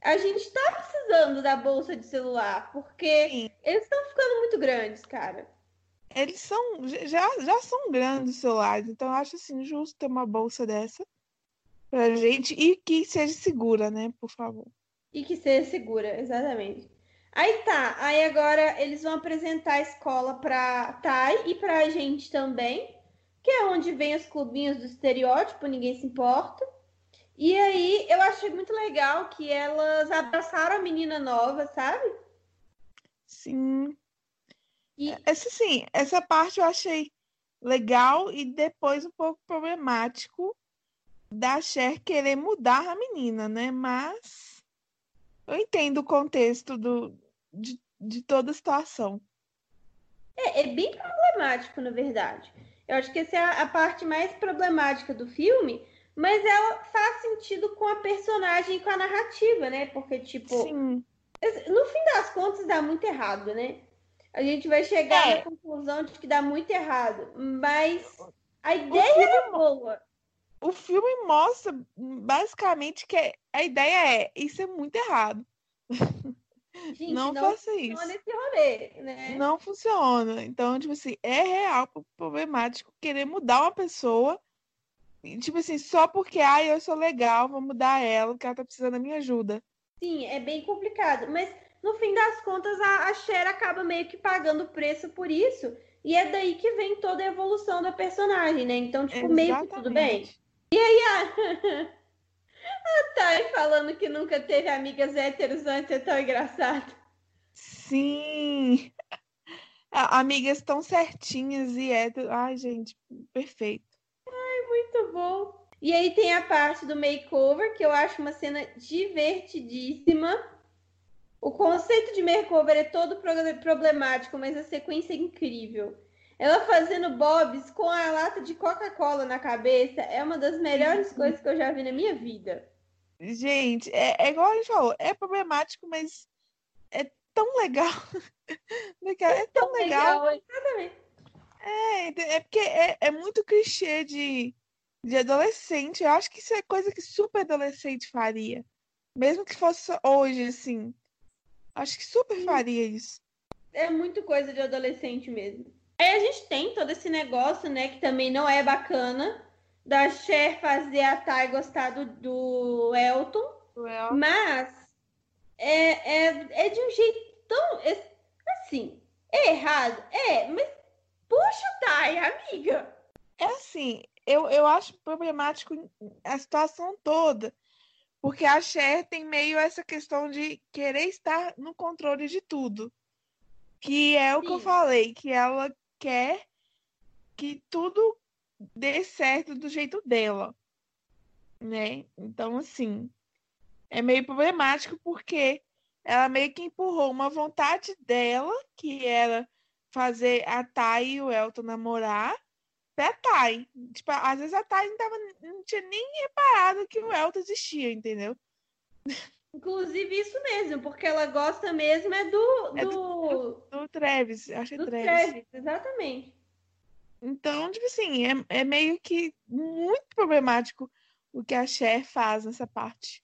A: a gente tá precisando da bolsa de celular, porque
B: Sim.
A: eles estão ficando muito grandes, cara.
B: Eles são já, já são grandes os celulares, então eu acho assim justo ter uma bolsa dessa pra gente e que seja segura, né? Por favor.
A: E que seja segura, exatamente. Aí tá, aí agora eles vão apresentar a escola pra Thay e pra gente também, que é onde vem os clubinhos do estereótipo, ninguém se importa. E aí eu achei muito legal que elas abraçaram a menina nova, sabe?
B: Sim.
A: E
B: Essa sim, essa parte eu achei legal e depois um pouco problemático da Cher querer mudar a menina, né? Mas eu entendo o contexto do, de, de toda a situação.
A: é, é bem problemático, na verdade. Eu acho que essa é a, a parte mais problemática do filme, mas ela faz sentido com a personagem e com a narrativa, né? Porque, tipo,
B: Sim,
A: No fim das contas, dá muito errado, né? A gente vai chegar
B: É.
A: na conclusão de que dá muito errado. Mas a ideia era boa.
B: o filme mostra basicamente que a ideia é isso é muito errado. *laughs*
A: Gente,
B: não,
A: não,
B: faça isso.
A: funciona esse rolê, né?
B: Não funciona. Então, tipo assim, é real pro- problemático querer mudar uma pessoa. e, Tipo assim, só porque, ah, eu sou legal, vou mudar ela, porque ela tá precisando da minha ajuda.
A: Sim, é bem complicado. Mas no fim das contas, a, a Cher acaba meio que pagando o preço por isso. E é daí que vem toda a evolução da personagem, né? Então, tipo, meio que tudo bem.
B: Exatamente. *laughs*
A: Tá aí falando que nunca teve amigas héteros antes, é tão engraçado.
B: Sim. A- Amigas tão certinhas e hétero. Ai, gente, perfeito.
A: Muito bom. E aí tem a parte do makeover, que eu acho uma cena divertidíssima. O conceito de makeover é todo pro- problemático, mas a sequência é incrível. Ela fazendo bobs com a lata de Coca-Cola na cabeça é uma das melhores coisas que eu já vi na minha vida.
B: Gente, é, é igual a gente falou, é problemático, mas é tão legal. *laughs* É tão legal.
A: exatamente.
B: É, é porque é, é muito clichê de, de adolescente. Eu acho que isso é coisa que super adolescente faria. Mesmo que fosse hoje, assim. Acho que super faria isso.
A: É muito coisa de adolescente mesmo. Aí a gente tem todo esse negócio, né, que também não é bacana, da Cher fazer a Thay gostar do, do Elton, mas é, é, é de um jeito tão. é- assim, é errado? É, mas puxa, Thay, amiga.
B: É assim, eu, eu acho problemático a situação toda. Porque a Cher tem meio essa questão de querer estar no controle de tudo. Que é o que eu
A: Sim.
B: falei, que ela quer que tudo dê certo do jeito dela, né? Então, assim, é meio problemático porque ela meio que empurrou uma vontade dela, que era fazer a Thay e o Elton namorar, pra Thay. Tipo, às vezes a Thay não, tava, não tinha nem reparado que o Elton existia, entendeu?
A: Inclusive isso mesmo, porque ela gosta mesmo é do.
B: É
A: do,
B: do, do Travis, acho que é Travis.
A: Travis, exatamente.
B: Então, tipo assim, é, é meio que muito problemático o que a Cher faz nessa parte.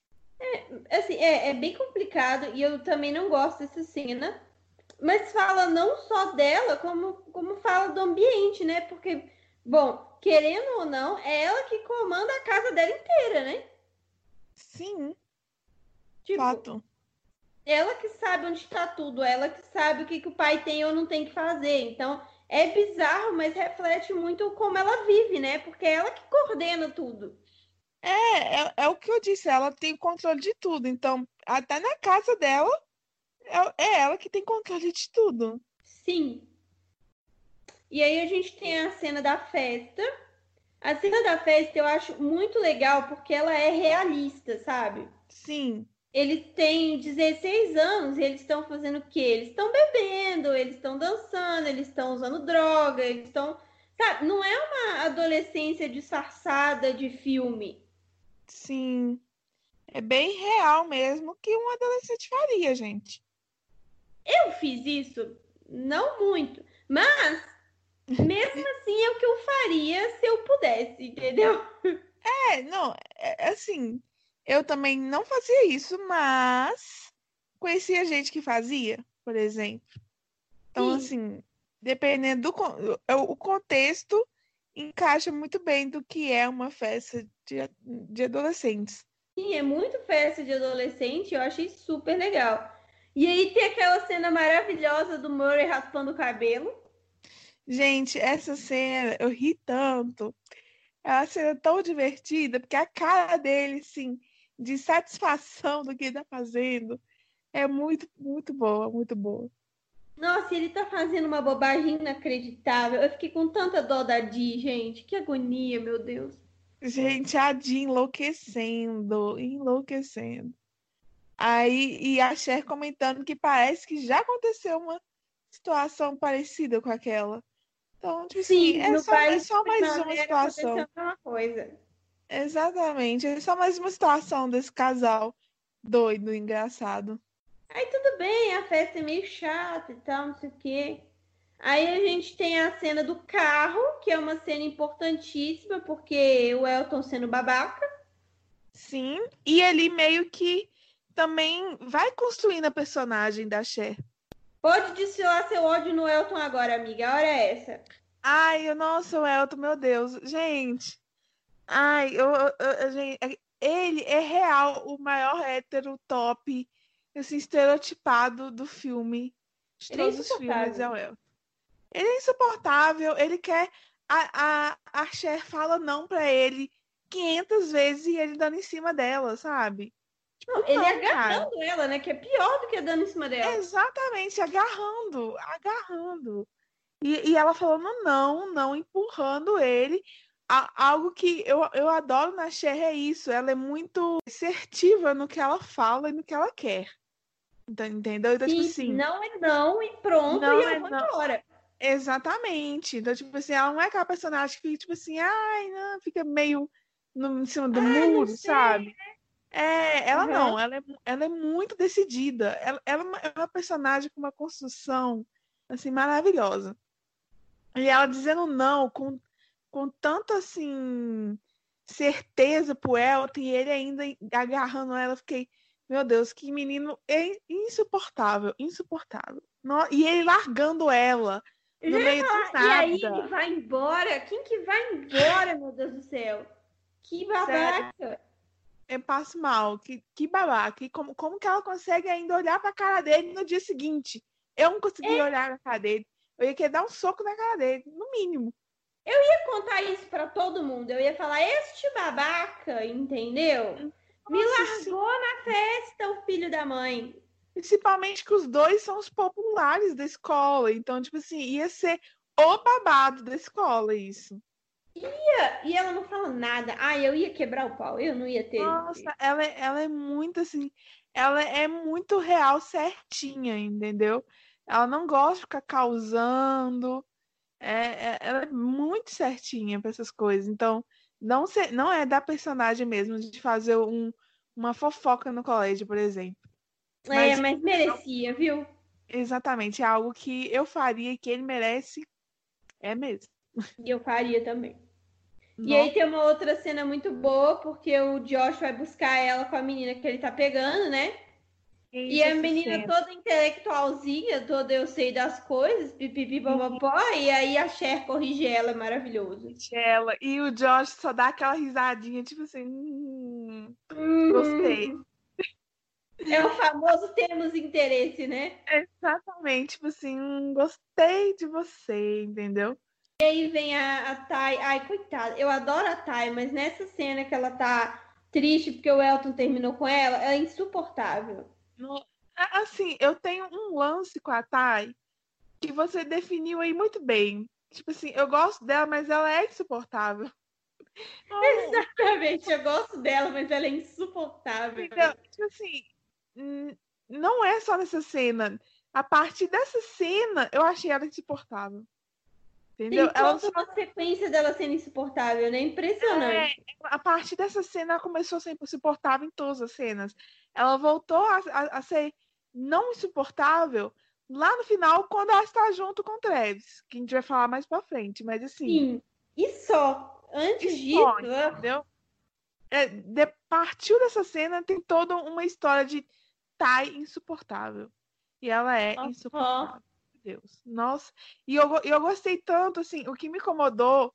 A: Assim, é, é bem complicado e eu também não gosto dessa cena. Mas fala não só dela, como, como fala do ambiente, né? Porque, bom, querendo ou não, é ela que comanda a casa dela inteira, né?
B: Sim,
A: Tipo,
B: fato.
A: ela que sabe onde está tudo, ela que sabe o que, que o pai tem ou não tem que fazer. Então, é bizarro, mas reflete muito como ela vive, né? Porque é ela que coordena tudo.
B: É, é, é o que eu disse, ela tem controle de tudo. Então, até na casa dela, é, é ela que tem controle de tudo.
A: Sim. E aí a gente tem a cena da festa. A cena da festa eu acho muito legal porque ela é realista, sabe?
B: Sim,
A: Eles têm 16 anos e eles estão fazendo o quê? Eles estão bebendo, eles estão dançando, eles estão usando droga, eles estão. Sabe, não é uma adolescência disfarçada de filme.
B: sim. É bem real mesmo que um adolescente faria, gente.
A: Eu fiz isso? Não muito. Mas, *laughs* mesmo assim, é o que eu faria se eu pudesse, entendeu?
B: É, não, é, assim, eu também não fazia isso, mas conhecia gente que fazia, por exemplo. Então,
A: Sim.
B: assim, dependendo do o contexto, encaixa muito bem do que é uma festa de, de adolescentes.
A: Sim, é muito festa de adolescente, eu achei super legal. E aí tem aquela cena maravilhosa do Murray raspando o cabelo.
B: Gente, essa cena, eu ri tanto. É uma cena tão divertida, porque a cara dele, assim, de satisfação do que ele tá fazendo, é muito, muito boa, muito boa.
A: Nossa, ele tá fazendo uma bobagem inacreditável. Eu fiquei com tanta dó da Di, gente. Que agonia, meu Deus.
B: Gente, a Jean enlouquecendo, enlouquecendo. Aí, e a Cher comentando que parece que já aconteceu uma situação parecida com aquela. Então, tipo assim, é
A: no
B: só, é só mais uma situação.
A: aconteceu a mesma coisa.
B: Exatamente, é só mais uma situação desse casal doido, engraçado.
A: Aí tudo bem, a festa é meio chata e tal, não sei o quê. Aí a gente tem a cena do carro, que é uma cena importantíssima, porque o Elton sendo babaca.
B: Sim, e ele meio que também vai construindo a personagem da Cher.
A: Pode destilar seu ódio no Elton agora, amiga. A hora é essa.
B: Ai, nossa, o Elton, meu Deus. Gente, ai, eu, eu- gente, é- ele é real o maior hétero top, assim, estereotipado do filme. De
A: Ele é
B: todos os filmes, é
A: insuportável.
B: o. Ele é insuportável, ele quer. A, a, a Cher fala não pra ele 500 vezes e ele dando em cima dela, sabe? Tipo,
A: Não, ele
B: não, cara.
A: agarrando ela, né? Que é pior do que dando em cima dela.
B: Exatamente, agarrando, agarrando. E, e ela falando não, não, empurrando ele. Algo que eu, eu adoro na Cher é isso, ela é muito assertiva no que ela fala e no que ela quer. Então, entendeu? Então, tipo
A: Sim,
B: assim,
A: não é não e pronto,
B: Não
A: e
B: é
A: eu vou
B: não.
A: embora.
B: exatamente. Então, tipo assim, ela não é aquela personagem que fica, tipo assim, ai, não, fica meio no, em cima do
A: Ai, não
B: muro, sabe? É, ela
A: Uhum.
B: não, ela é, ela é muito decidida. Ela, ela é uma- é uma personagem com uma construção assim maravilhosa. E ela dizendo não com, com tanto assim certeza pro Elton e ele ainda agarrando ela, eu fiquei, meu Deus, que menino é insuportável, insuportável. E ele largando ela no
A: já
B: meio do
A: falar, E aí
B: nada.
A: ele vai embora? Quem que vai embora, meu Deus do céu? Que babaca.
B: Eu passo mal, que, que babaca. E como, como que ela consegue ainda olhar pra cara dele no dia seguinte? Eu não consegui olhar na cara dele. Eu ia querer dar um soco na cara dele, no mínimo.
A: Eu ia contar isso pra todo mundo. Eu ia falar, este babaca, entendeu? Me
B: Nossa, sim.
A: largou na festa, o filho da mãe.
B: Principalmente que os dois são os populares da escola. Então, tipo assim, ia ser o babado da escola isso.
A: E ela não fala nada. Ah, eu ia quebrar o pau. Eu não ia ter.
B: Nossa, ela, é- ela é muito assim, ela é muito real certinha, entendeu? Ela não gosta de ficar causando. É, é, ela é muito certinha para essas coisas. Então, não, se, não é da personagem mesmo de fazer um, uma fofoca no colégio, por exemplo.
A: É, mas, mas merecia, viu?
B: Exatamente, é algo que eu faria e que ele merece. É mesmo.
A: E eu faria também. Nossa. E aí tem uma outra cena muito boa, porque o Josh vai buscar ela com a menina que ele tá pegando, né? E a menina toda intelectualzinha, toda eu sei das coisas, pipipi, popopó, e aí a Cher corrige ela, é maravilhoso.
B: Ela, e o Josh só dá aquela risadinha, tipo assim, hum, hum. gostei. *laughs*
A: É o famoso temos interesse, né?
B: Exatamente, tipo assim, hum, gostei de você, entendeu?
A: E aí vem a, a Thay, ai, coitada, eu adoro a Thay, mas nessa cena que ela tá triste porque o Elton terminou com ela, ela é insuportável.
B: No, assim, eu tenho um lance com a Thay que você definiu aí muito bem. Tipo assim, eu gosto dela, mas ela é insuportável. *laughs*
A: Exatamente, eu gosto dela, mas ela é insuportável.
B: Então, tipo assim, não é só nessa cena. A partir dessa cena, eu achei ela insuportável.
A: Entendeu? Tem ela uma sequência dela sendo insuportável, né? Impressionante.
B: É, a partir dessa cena, ela começou a ser insuportável em todas as cenas. Ela voltou a, a, a, ser não insuportável lá no final, quando ela está junto com o Travis, que a gente vai falar mais pra frente, mas assim.
A: Sim, e só. Antes e disso. Só,
B: entendeu? É, de, partiu dessa cena, tem toda uma história de Tai insuportável. E ela é uhum. insuportável. Deus. Nossa. E eu, eu gostei tanto, assim, o que me incomodou,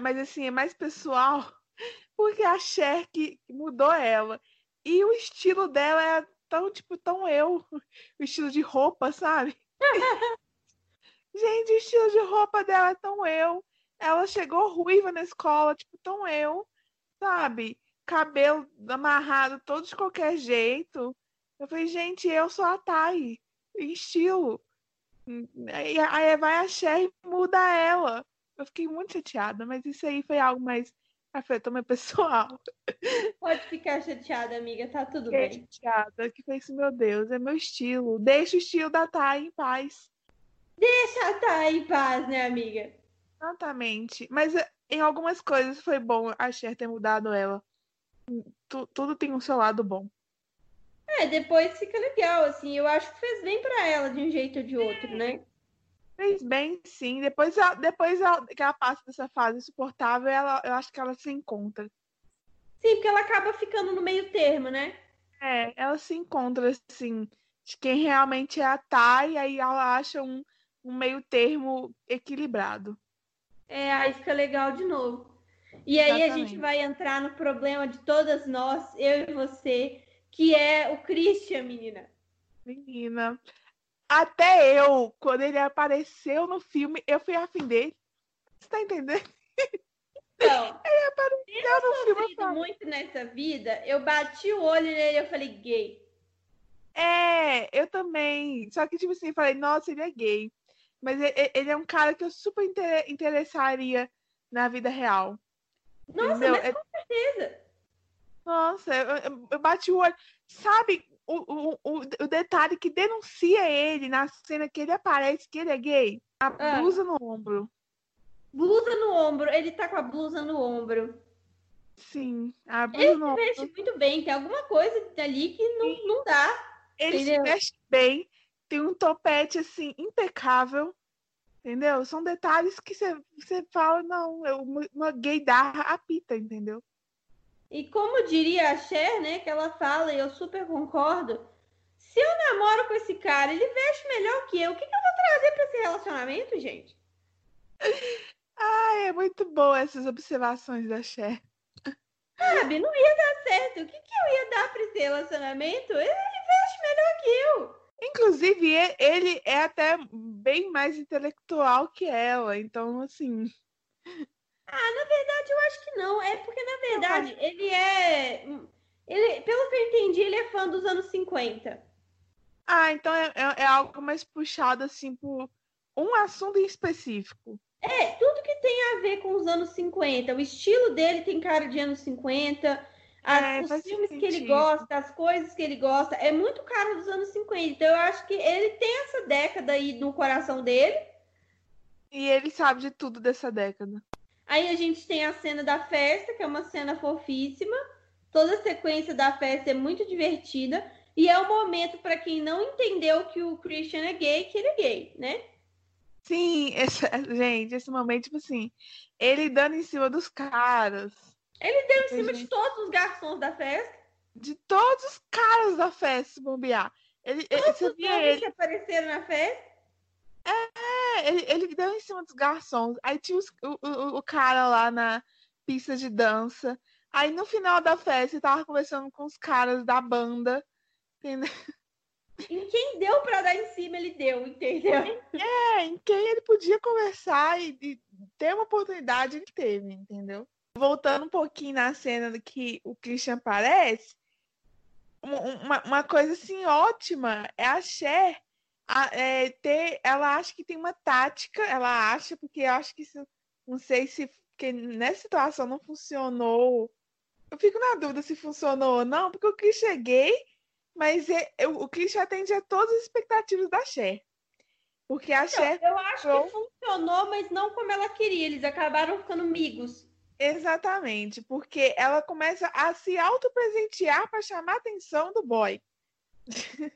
B: mas assim, é mais pessoal, *laughs* porque a Cher que mudou ela. E o estilo dela é tão, tipo, tão eu. O estilo de roupa, sabe? *laughs* Gente, o estilo de roupa dela é tão eu. Ela chegou ruiva na escola, tipo, tão eu, sabe? Cabelo amarrado todo de qualquer jeito. Eu falei, gente, eu sou a Thay. Estilo. Aí, aí vai a Cher e muda ela. Eu fiquei muito chateada, mas isso aí foi algo mais afetou meu pessoal.
A: Pode ficar chateada, amiga, tá tudo Fiquei bem.
B: chateada, que foi isso, meu Deus, é meu estilo. Deixa o estilo da Thay em paz.
A: Deixa a Thay em paz, né, amiga?
B: Exatamente. Mas eh, em algumas coisas foi bom a Cher ter mudado ela. tudo tem um seu lado bom.
A: É, depois fica legal, assim. Eu acho que fez bem para ela de um jeito ou de outro, né?
B: Fez bem, sim. Depois, depois que ela passa dessa fase insuportável, ela, eu acho que ela se encontra.
A: Sim, porque ela acaba ficando no meio termo, né?
B: É, ela se encontra, assim, de quem realmente é a Thay, e aí ela acha um, um meio termo equilibrado.
A: É, aí fica legal de novo. E aí Exatamente. a gente vai entrar no problema de todas nós, eu e você, que é o Christian, menina.
B: Menina. Até eu, quando ele apareceu no filme, eu fui afim dele. Você tá entendendo?
A: Então, *laughs* ele apareceu no filme. Eu muito nessa vida, eu bati o olho nele e eu falei, gay.
B: É, eu também. Só que, tipo assim, eu falei, nossa, ele é gay. Mas ele é um cara que eu super interessaria na vida real.
A: Nossa, Entendeu? mas é com certeza.
B: Nossa, eu, eu bati o olho. Sabe o, o, o, detalhe que denuncia ele na cena que ele aparece que ele é gay? A ah. blusa no ombro.
A: Blusa no ombro. Ele tá com a blusa no ombro.
B: Sim, a blusa
A: ele
B: no
A: se veste ombro. muito bem. Tem alguma coisa ali que não, não dá.
B: Ele entendeu? se veste bem. Tem um topete, assim, impecável. Entendeu? São detalhes que você fala, não, eu, uma gay da apita, entendeu?
A: E como diria a Cher, né, que ela fala, e eu super concordo, se eu namoro com esse cara, ele veste melhor que eu, o que, que eu vou trazer para esse relacionamento, gente?
B: Ai, é muito boa essas observações da Cher.
A: Sabe, não ia dar certo. O que, que eu ia dar para esse relacionamento? Ele veste melhor que eu.
B: Inclusive, ele é até bem mais intelectual que ela, então, assim.
A: Ah, na verdade, eu acho que não. É porque, na verdade, ele é. Ele, pelo que eu entendi, ele é fã dos anos 50.
B: Ah, então é, é, é algo mais puxado, assim, por um assunto em específico.
A: É, tudo que tem a ver com os anos 50. O estilo dele tem cara de anos 50. As, é, os filmes sentido. que ele gosta, as coisas que ele gosta, é muito cara dos anos 50. Então, eu acho que ele tem essa década aí no coração dele.
B: E ele sabe de tudo dessa década.
A: Aí a gente tem a cena da festa, que é uma cena fofíssima. Toda a sequência da festa é muito divertida. E é o momento para quem não entendeu que o Christian é gay, que ele é gay, né?
B: Sim, esse, gente, esse momento, tipo assim, ele dando em cima dos caras.
A: Ele deu em cima gente... de todos os garçons da festa.
B: De todos os caras da festa, se bombear. Ele,
A: todos os ele... que apareceram na festa.
B: É, ele, ele deu em cima dos garçons. Aí tinha os, o, o, o, cara lá na pista de dança. Aí no final da festa ele tava conversando com os caras da banda. Entendeu?
A: Em quem deu para dar em cima, ele deu, entendeu?
B: É, em quem ele podia conversar e, e ter uma oportunidade, ele teve, entendeu? Voltando um pouquinho na cena que o Christian aparece, uma, uma coisa assim ótima é a Cher a, é, ter, ela acha que tem uma tática, ela acha, porque eu acho que isso, não sei se porque nessa situação não funcionou. Eu fico na dúvida se funcionou ou não, porque o Chris cheguei, mas é, eu, o Chris atende a todas as expectativas da Cher. Porque a Cher.
A: Eu acho que funcionou, mas não como ela queria. Eles acabaram ficando amigos.
B: Exatamente, porque ela começa a se auto-presentear para chamar a atenção do boy.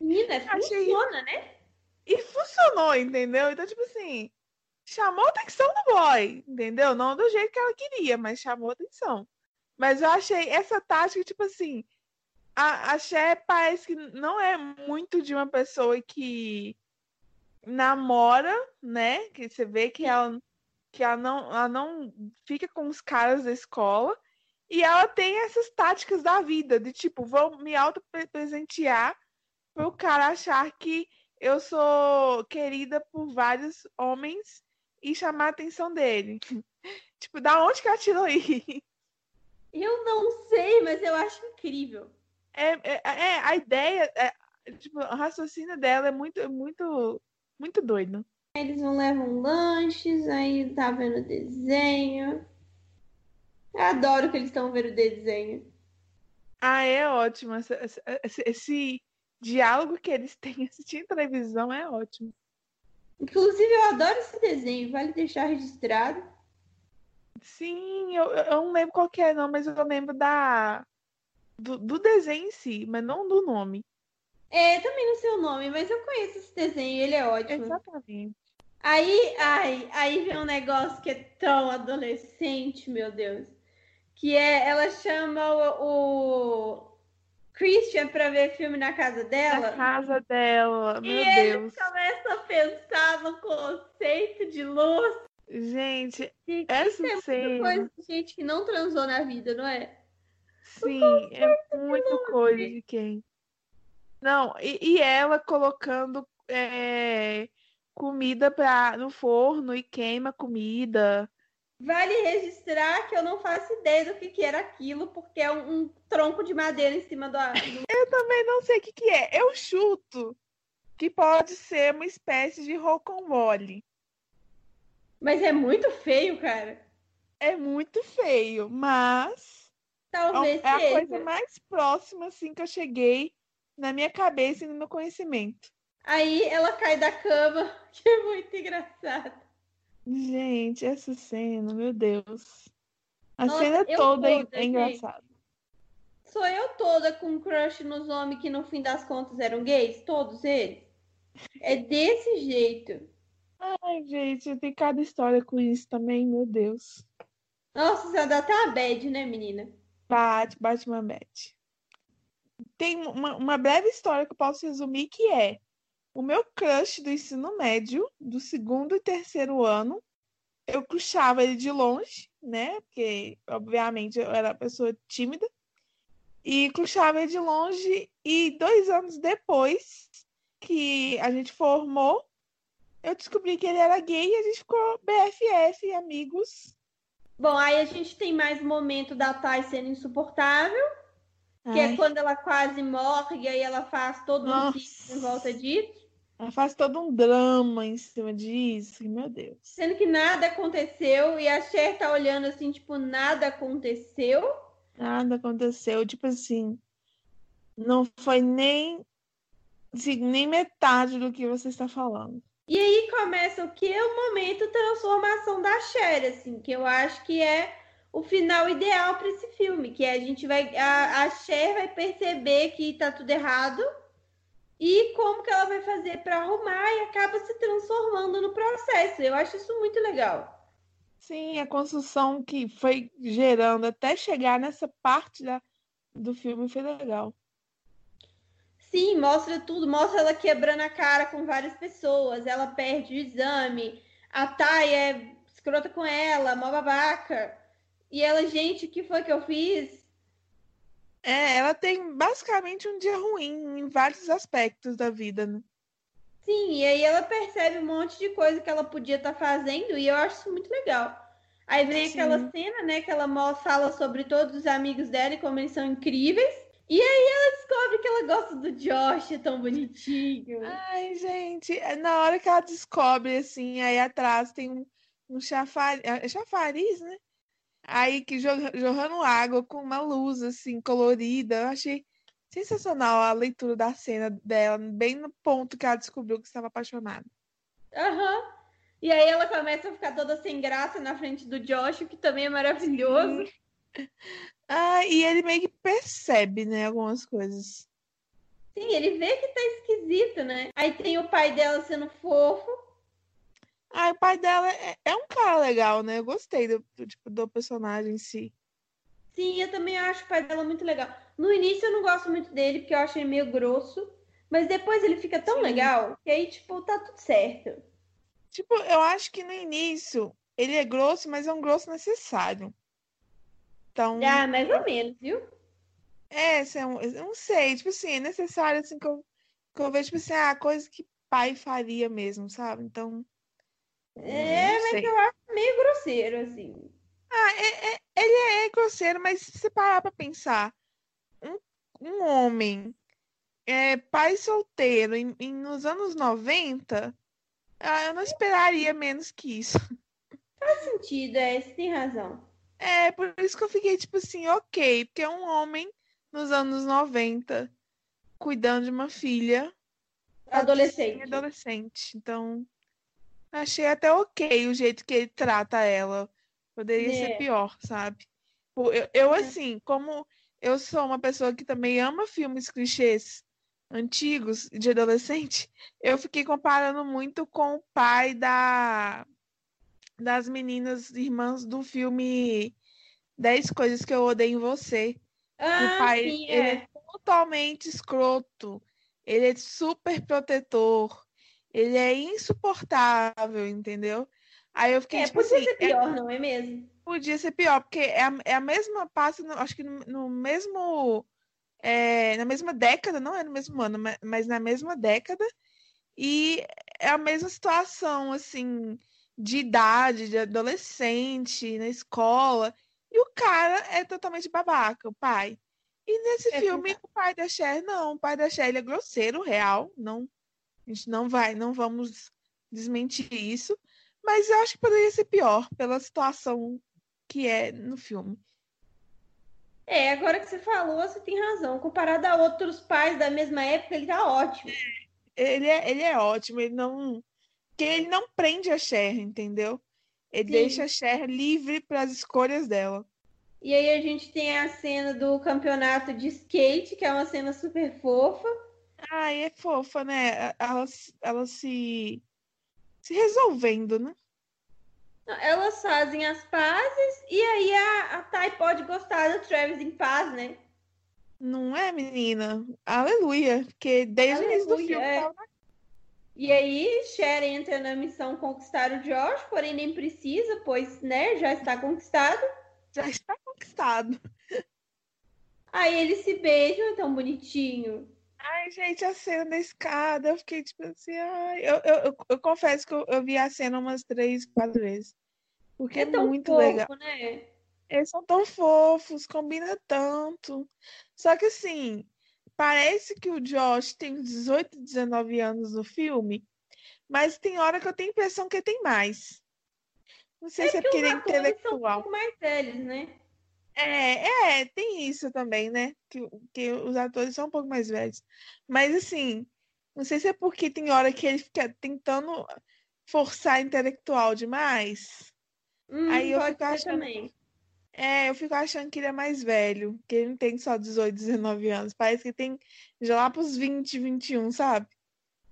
A: Menina, *laughs* funciona, né?
B: E funcionou, entendeu? Então, tipo assim, chamou a atenção do boy, entendeu? Não do jeito que ela queria, mas chamou a atenção. Mas eu achei essa tática, tipo assim, a, a Cher parece que não é muito de uma pessoa que namora, né? Que você vê que ela, que ela, não, ela não fica com os caras da escola. E ela tem essas táticas da vida, de tipo, vou me auto-presentear para o cara achar que eu sou querida por vários homens e chamar a atenção dele. *laughs* tipo, da onde que ela tirou isso?
A: Eu não sei, mas eu acho incrível.
B: É, é, é a ideia, é, tipo, o raciocínio dela é muito, muito, muito doido.
A: Eles vão levam lanches, aí tá vendo desenho. Eu adoro que eles estão vendo desenho.
B: Ah, é ótimo. Esse, esse, esse, diálogo que eles têm *laughs* assistindo televisão é ótimo.
A: Inclusive, eu adoro esse desenho, vale deixar registrado.
B: Sim, eu, eu não lembro qual é, não, mas eu lembro da do, do, desenho em si, mas não do nome.
A: É, também não sei o nome, mas eu conheço esse desenho, ele é ótimo.
B: Exatamente.
A: Aí, ai, aí vem um negócio que é tão adolescente, meu Deus. Que é, ela chama o, Christian para ver filme na casa dela.
B: Na casa dela, meu
A: e
B: Deus.
A: E começa a pensar no conceito de luz.
B: Gente, e essa
A: é
B: cena...
A: coisa de gente que não transou na vida, não é?
B: Sim, é muito coisa de quem. Não, e, e ela colocando é, comida pra, no forno e queima comida.
A: Vale registrar que eu não faço ideia do que, que era aquilo, porque é um, um tronco de madeira em cima do. *laughs*
B: eu também não sei o que, que é. Eu chuto que pode ser uma espécie de rocambole.
A: Mas é muito feio, cara.
B: É muito feio, mas.
A: Talvez
B: é a seja. coisa mais próxima assim que eu cheguei na minha cabeça e no meu conhecimento.
A: Aí ela cai da cama, *laughs* que é muito engraçado.
B: Gente, essa cena, meu Deus. A Nossa, cena toda, é, é engraçada.
A: Sou eu toda com crush nos homens que no fim das contas eram gays, todos eles. É desse jeito.
B: Ai, gente, tem cada história com isso também, meu Deus.
A: Nossa, você dá até uma bad, né, menina?
B: Bate, bate uma bad. Tem uma, uma breve história que eu posso resumir que é o meu crush do ensino médio, do segundo e terceiro ano, eu puxava ele de longe, né? Porque, obviamente, eu era pessoa tímida. E puxava ele de longe. E dois anos depois que a gente formou, eu descobri que ele era gay e a gente ficou BFF, amigos.
A: Bom, aí a gente tem mais um momento da Thay sendo insuportável, que é Ai. é quando ela quase morre e aí ela faz todo Nossa. um em volta disso.
B: Ela faz todo um drama em cima disso, meu Deus.
A: Sendo que nada aconteceu e a Cher tá olhando assim, tipo, nada aconteceu.
B: Nada aconteceu, tipo assim, não foi nem assim, nem metade do que você está falando.
A: E aí começa o que é o momento transformação da Cher, assim, que eu acho que é o final ideal para esse filme, que a gente vai a, a Cher vai perceber que tá tudo errado e como que ela vai fazer para arrumar e acaba se transformando no processo. Eu acho isso muito legal.
B: Sim, a construção que foi gerando até chegar nessa parte da, do filme foi legal.
A: Sim, mostra tudo, mostra ela quebrando a cara com várias pessoas, ela perde o exame, a Thay é escrota com ela, mó babaca. E ela, gente, o que foi que eu fiz?
B: É, ela tem basicamente um dia ruim em vários aspectos da vida, né?
A: Sim, e aí ela percebe um monte de coisa que ela podia estar tá fazendo, e eu acho isso muito legal. Aí vem Sim. aquela cena, né, que ela fala sobre todos os amigos dela e como eles são incríveis. E aí ela descobre que ela gosta do Josh, é tão bonitinho.
B: Ai, gente, é na hora que ela descobre, assim, aí atrás tem um, um chafariz, é chafariz, né? Aí que jorrando água com uma luz, assim, colorida. Eu achei sensacional a leitura da cena dela, bem no ponto que ela descobriu que estava apaixonada.
A: Aham. Uhum. E aí ela começa a ficar toda sem graça na frente do Josh, que também é maravilhoso.
B: Sim. *laughs* Ah, e ele meio que percebe, né, algumas coisas.
A: Sim, ele vê que tá esquisito, né? Aí tem o pai dela sendo fofo.
B: Ah, o pai dela é, é um cara legal, né? Eu gostei do, do, tipo, do personagem em si.
A: Sim, eu também acho o pai dela muito legal. No início eu não gosto muito dele, porque eu acho ele meio grosso. Mas depois ele fica tão Sim. legal que aí, tipo, tá tudo certo.
B: Tipo, eu acho que no início ele é grosso, mas é um grosso necessário. Então.
A: Ah, mais ou menos, viu?
B: É, eu não sei, tipo assim, é necessário assim que eu, que eu vejo, tipo assim, a ah, coisa que pai faria mesmo, sabe? Então.
A: É, mas eu acho meio grosseiro, assim.
B: Ah, é, é, ele é grosseiro, mas se você parar pra pensar, um, um homem é, pai solteiro em, em, nos anos 90, ah, eu não esperaria menos que isso. *laughs*
A: Faz sentido, é, você tem razão.
B: É, por isso que eu fiquei tipo assim, ok, porque é um homem nos anos 90 cuidando de uma filha
A: adolescente.
B: adolescente. Então, Achei até ok o jeito que ele trata ela. Poderia é. ser pior, sabe? Eu, eu, uhum. assim, como eu sou uma pessoa que também ama filmes clichês antigos de adolescente, eu fiquei comparando muito com o pai da das meninas irmãs do filme 10 coisas que eu odeio em você.
A: Ah,
B: o pai
A: sim,
B: é. é totalmente escroto. Ele é super protetor ele é insuportável, entendeu? Aí eu fiquei
A: é,
B: tipo
A: podia
B: assim,
A: ser é pior, é... não é mesmo?
B: Podia ser pior, porque é a, é a mesma passa, acho que no, no mesmo é, na mesma década, não é no mesmo ano, mas, mas na mesma década, e é a mesma situação, assim, de idade, de adolescente, na escola, e o cara é totalmente babaca, o pai. E nesse é filme, verdade. o pai da Cher, não, o pai da Cher, ele é grosseiro, real, não a gente não vai, não vamos desmentir isso, mas eu acho que poderia ser pior pela situação que é no filme.
A: É, agora que você falou, você tem razão. Comparado a outros pais da mesma época, ele tá ótimo.
B: Ele é, ele é ótimo, ele não. que ele não prende a Cher, entendeu? Ele Sim. deixa a Cher livre para as escolhas dela.
A: E aí a gente tem a cena do campeonato de skate, que é uma cena super fofa.
B: Ai, é fofa, né? Elas, elas se, se resolvendo, né?
A: Elas fazem as pazes e aí a, a Thay pode gostar do Travis em paz, né?
B: Não é, menina? Aleluia. Porque desde o início do filme. É. Tava...
A: E aí, Cher entra na missão conquistar o Josh, porém nem precisa, pois, né, já está conquistado.
B: Já está conquistado.
A: Aí eles se beijam, tão bonitinho.
B: Ai, gente, a cena da escada, eu fiquei tipo assim, ai, eu, eu, eu, eu confesso que eu, eu, vi a cena umas três, quatro vezes. Porque é, é muito fofo, legal.
A: Né?
B: Eles são tão fofos, combina tanto. Só que assim, parece que o Josh tem 18, 19 anos no filme, mas tem hora que eu tenho a impressão que ele tem mais. Não sei
A: é
B: se é porque ele é intelectual. São
A: um mais velhos, né?
B: É, é, tem isso também, né? Que, que os atores são um pouco mais velhos. Mas, assim, Não sei se é porque tem hora que ele fica tentando forçar intelectual demais.
A: Hum,
B: Aí eu fico achando-
A: também.
B: É, eu fico achando que ele é mais velho, que ele não tem só 18, 19 anos. Parece que tem já lá pros 20, 21, sabe?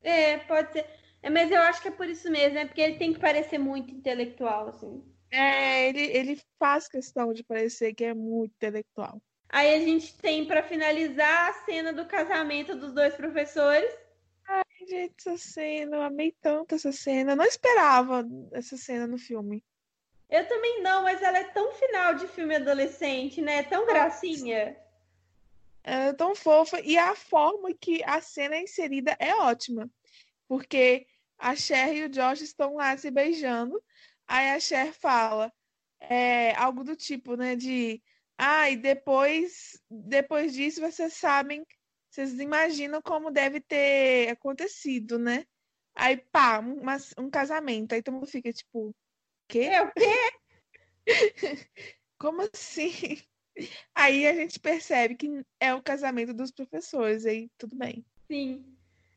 A: É, pode ser. É, mas eu acho que é por isso mesmo, é porque ele tem que parecer muito intelectual, assim.
B: É, ele, ele faz questão de parecer que é muito intelectual.
A: Aí a gente tem pra finalizar a cena do casamento dos dois professores.
B: Ai, gente, essa cena, eu amei tanto essa cena. Eu não esperava essa cena no filme.
A: Eu também não, mas ela é tão final de filme adolescente, né? Tão gracinha.
B: Ela é tão fofa e a forma que a cena é inserida é ótima. Porque a Cher e o Josh estão lá se beijando. Aí a Cher fala é, algo do tipo, né? De ah, e depois, depois disso vocês sabem, vocês imaginam como deve ter acontecido, né? Aí, pá, um, um casamento. Aí todo mundo fica tipo, quê?
A: É o quê? *laughs*
B: Como assim? Aí a gente percebe que é o casamento dos professores, aí tudo bem.
A: Sim.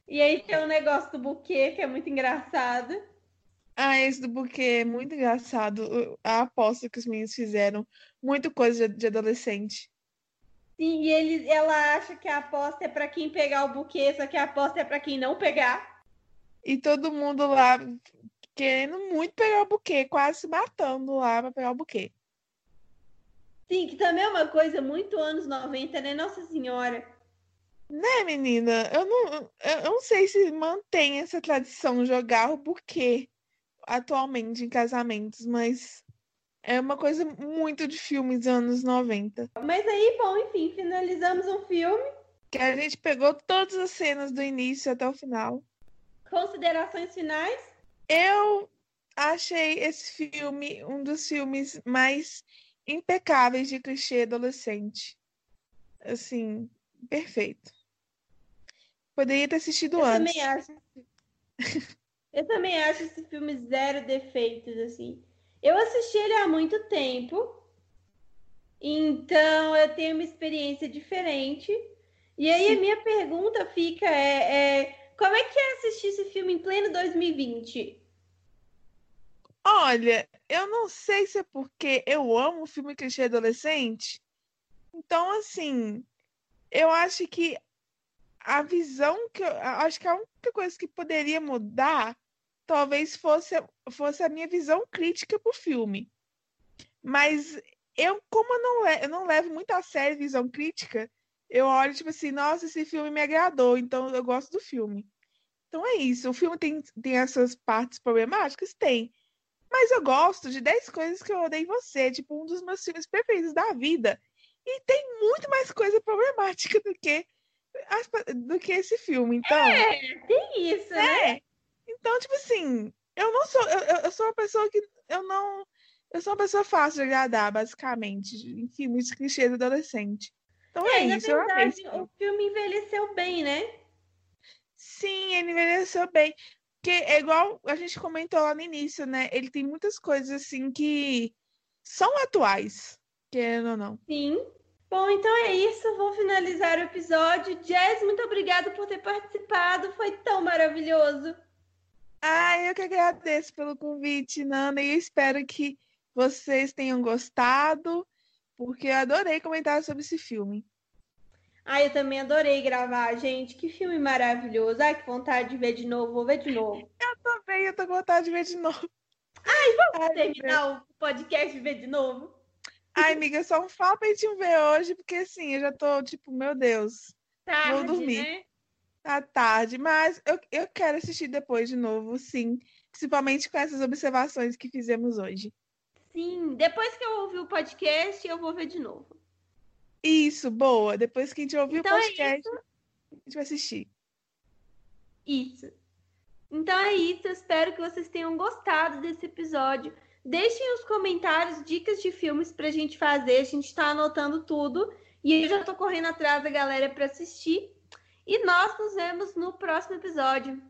A: E aí tem o negócio do buquê, que é muito engraçado.
B: Ah, esse do buquê é muito engraçado. A aposta que os meninos fizeram. Muito coisa de, de adolescente.
A: Sim, e ele, ela acha que a aposta é pra quem pegar o buquê, só que a aposta é pra quem não pegar.
B: E todo mundo lá querendo muito pegar o buquê, quase se matando lá pra pegar o buquê.
A: Sim, que também é uma coisa muito anos 90, né? Nossa Senhora.
B: Né, menina? Eu não, eu não sei se mantém essa tradição jogar o buquê atualmente em casamentos, mas é uma coisa muito de filmes dos anos 90.
A: Mas aí, bom, enfim, finalizamos um filme.
B: Que a gente pegou todas as cenas do início até o final.
A: Considerações finais?
B: Eu achei esse filme um dos filmes mais impecáveis de clichê adolescente. Assim, perfeito. Poderia ter assistido
A: Eu
B: antes.
A: também acho. *laughs* Eu também acho esse filme zero defeitos, assim. Eu assisti ele há muito tempo, então eu tenho uma experiência diferente. E aí a minha pergunta fica é, é, como é que é assistir esse filme em pleno 2020?
B: Olha, eu não sei se é porque eu amo filme clichê adolescente. Então, assim, eu acho que a visão que eu eu acho que a única coisa que poderia mudar talvez fosse, fosse a minha visão crítica pro filme. Mas eu, como eu não, eu não levo muito a sério visão crítica, eu olho tipo assim, nossa, esse filme me agradou, então eu gosto do filme. Então é isso. O filme tem, tem as suas partes problemáticas? Tem. Mas eu gosto de 10 coisas que eu odeio em você, tipo um dos meus filmes preferidos da vida. E tem muito mais coisa problemática do que do que esse filme. Então,
A: É, tem isso, né?
B: é. Então, tipo assim, eu não sou eu, eu- eu sou uma pessoa que eu não eu sou uma pessoa fácil de agradar, basicamente, em filmes de clichês adolescente. Então é,
A: É, na
B: isso, eu amei
A: verdade,
B: filme.
A: o filme envelheceu bem, né?
B: Sim, ele envelheceu bem. Porque é igual a gente comentou lá no início, né? Ele tem muitas coisas assim que são atuais, querendo ou não.
A: Sim. Bom, então é isso. Vou finalizar o episódio. Jazz, muito obrigada por ter participado. Foi tão maravilhoso.
B: Ah, eu que agradeço pelo convite, Nana, e eu espero que vocês tenham gostado, porque eu adorei comentar sobre esse filme.
A: Ah, eu também adorei gravar, gente. Que filme maravilhoso. Ai, que vontade de ver de novo. Vou ver de novo. *laughs*
B: Também eu tô com vontade de ver de novo. Ai, meu Deus.
A: Terminar o podcast e ver de novo.
B: Ai, amiga, só um falta pra gente ver hoje, porque assim, eu já tô tipo, meu Deus,
A: Tarde,
B: dormir.
A: né?
B: Tá tarde, mas eu, eu quero assistir depois de novo, sim. Principalmente com essas observações que fizemos hoje.
A: Sim, depois que eu ouvir o podcast, eu vou ver de novo.
B: Isso, boa. Depois que a gente ouvir
A: Então
B: o
A: é
B: podcast, a gente vai assistir.
A: Isso. Então é isso. Eu espero que vocês tenham gostado desse episódio. Deixem os comentários dicas de filmes pra gente fazer. A gente tá anotando tudo. E eu já tô correndo atrás da galera pra assistir. E nós nos vemos no próximo episódio.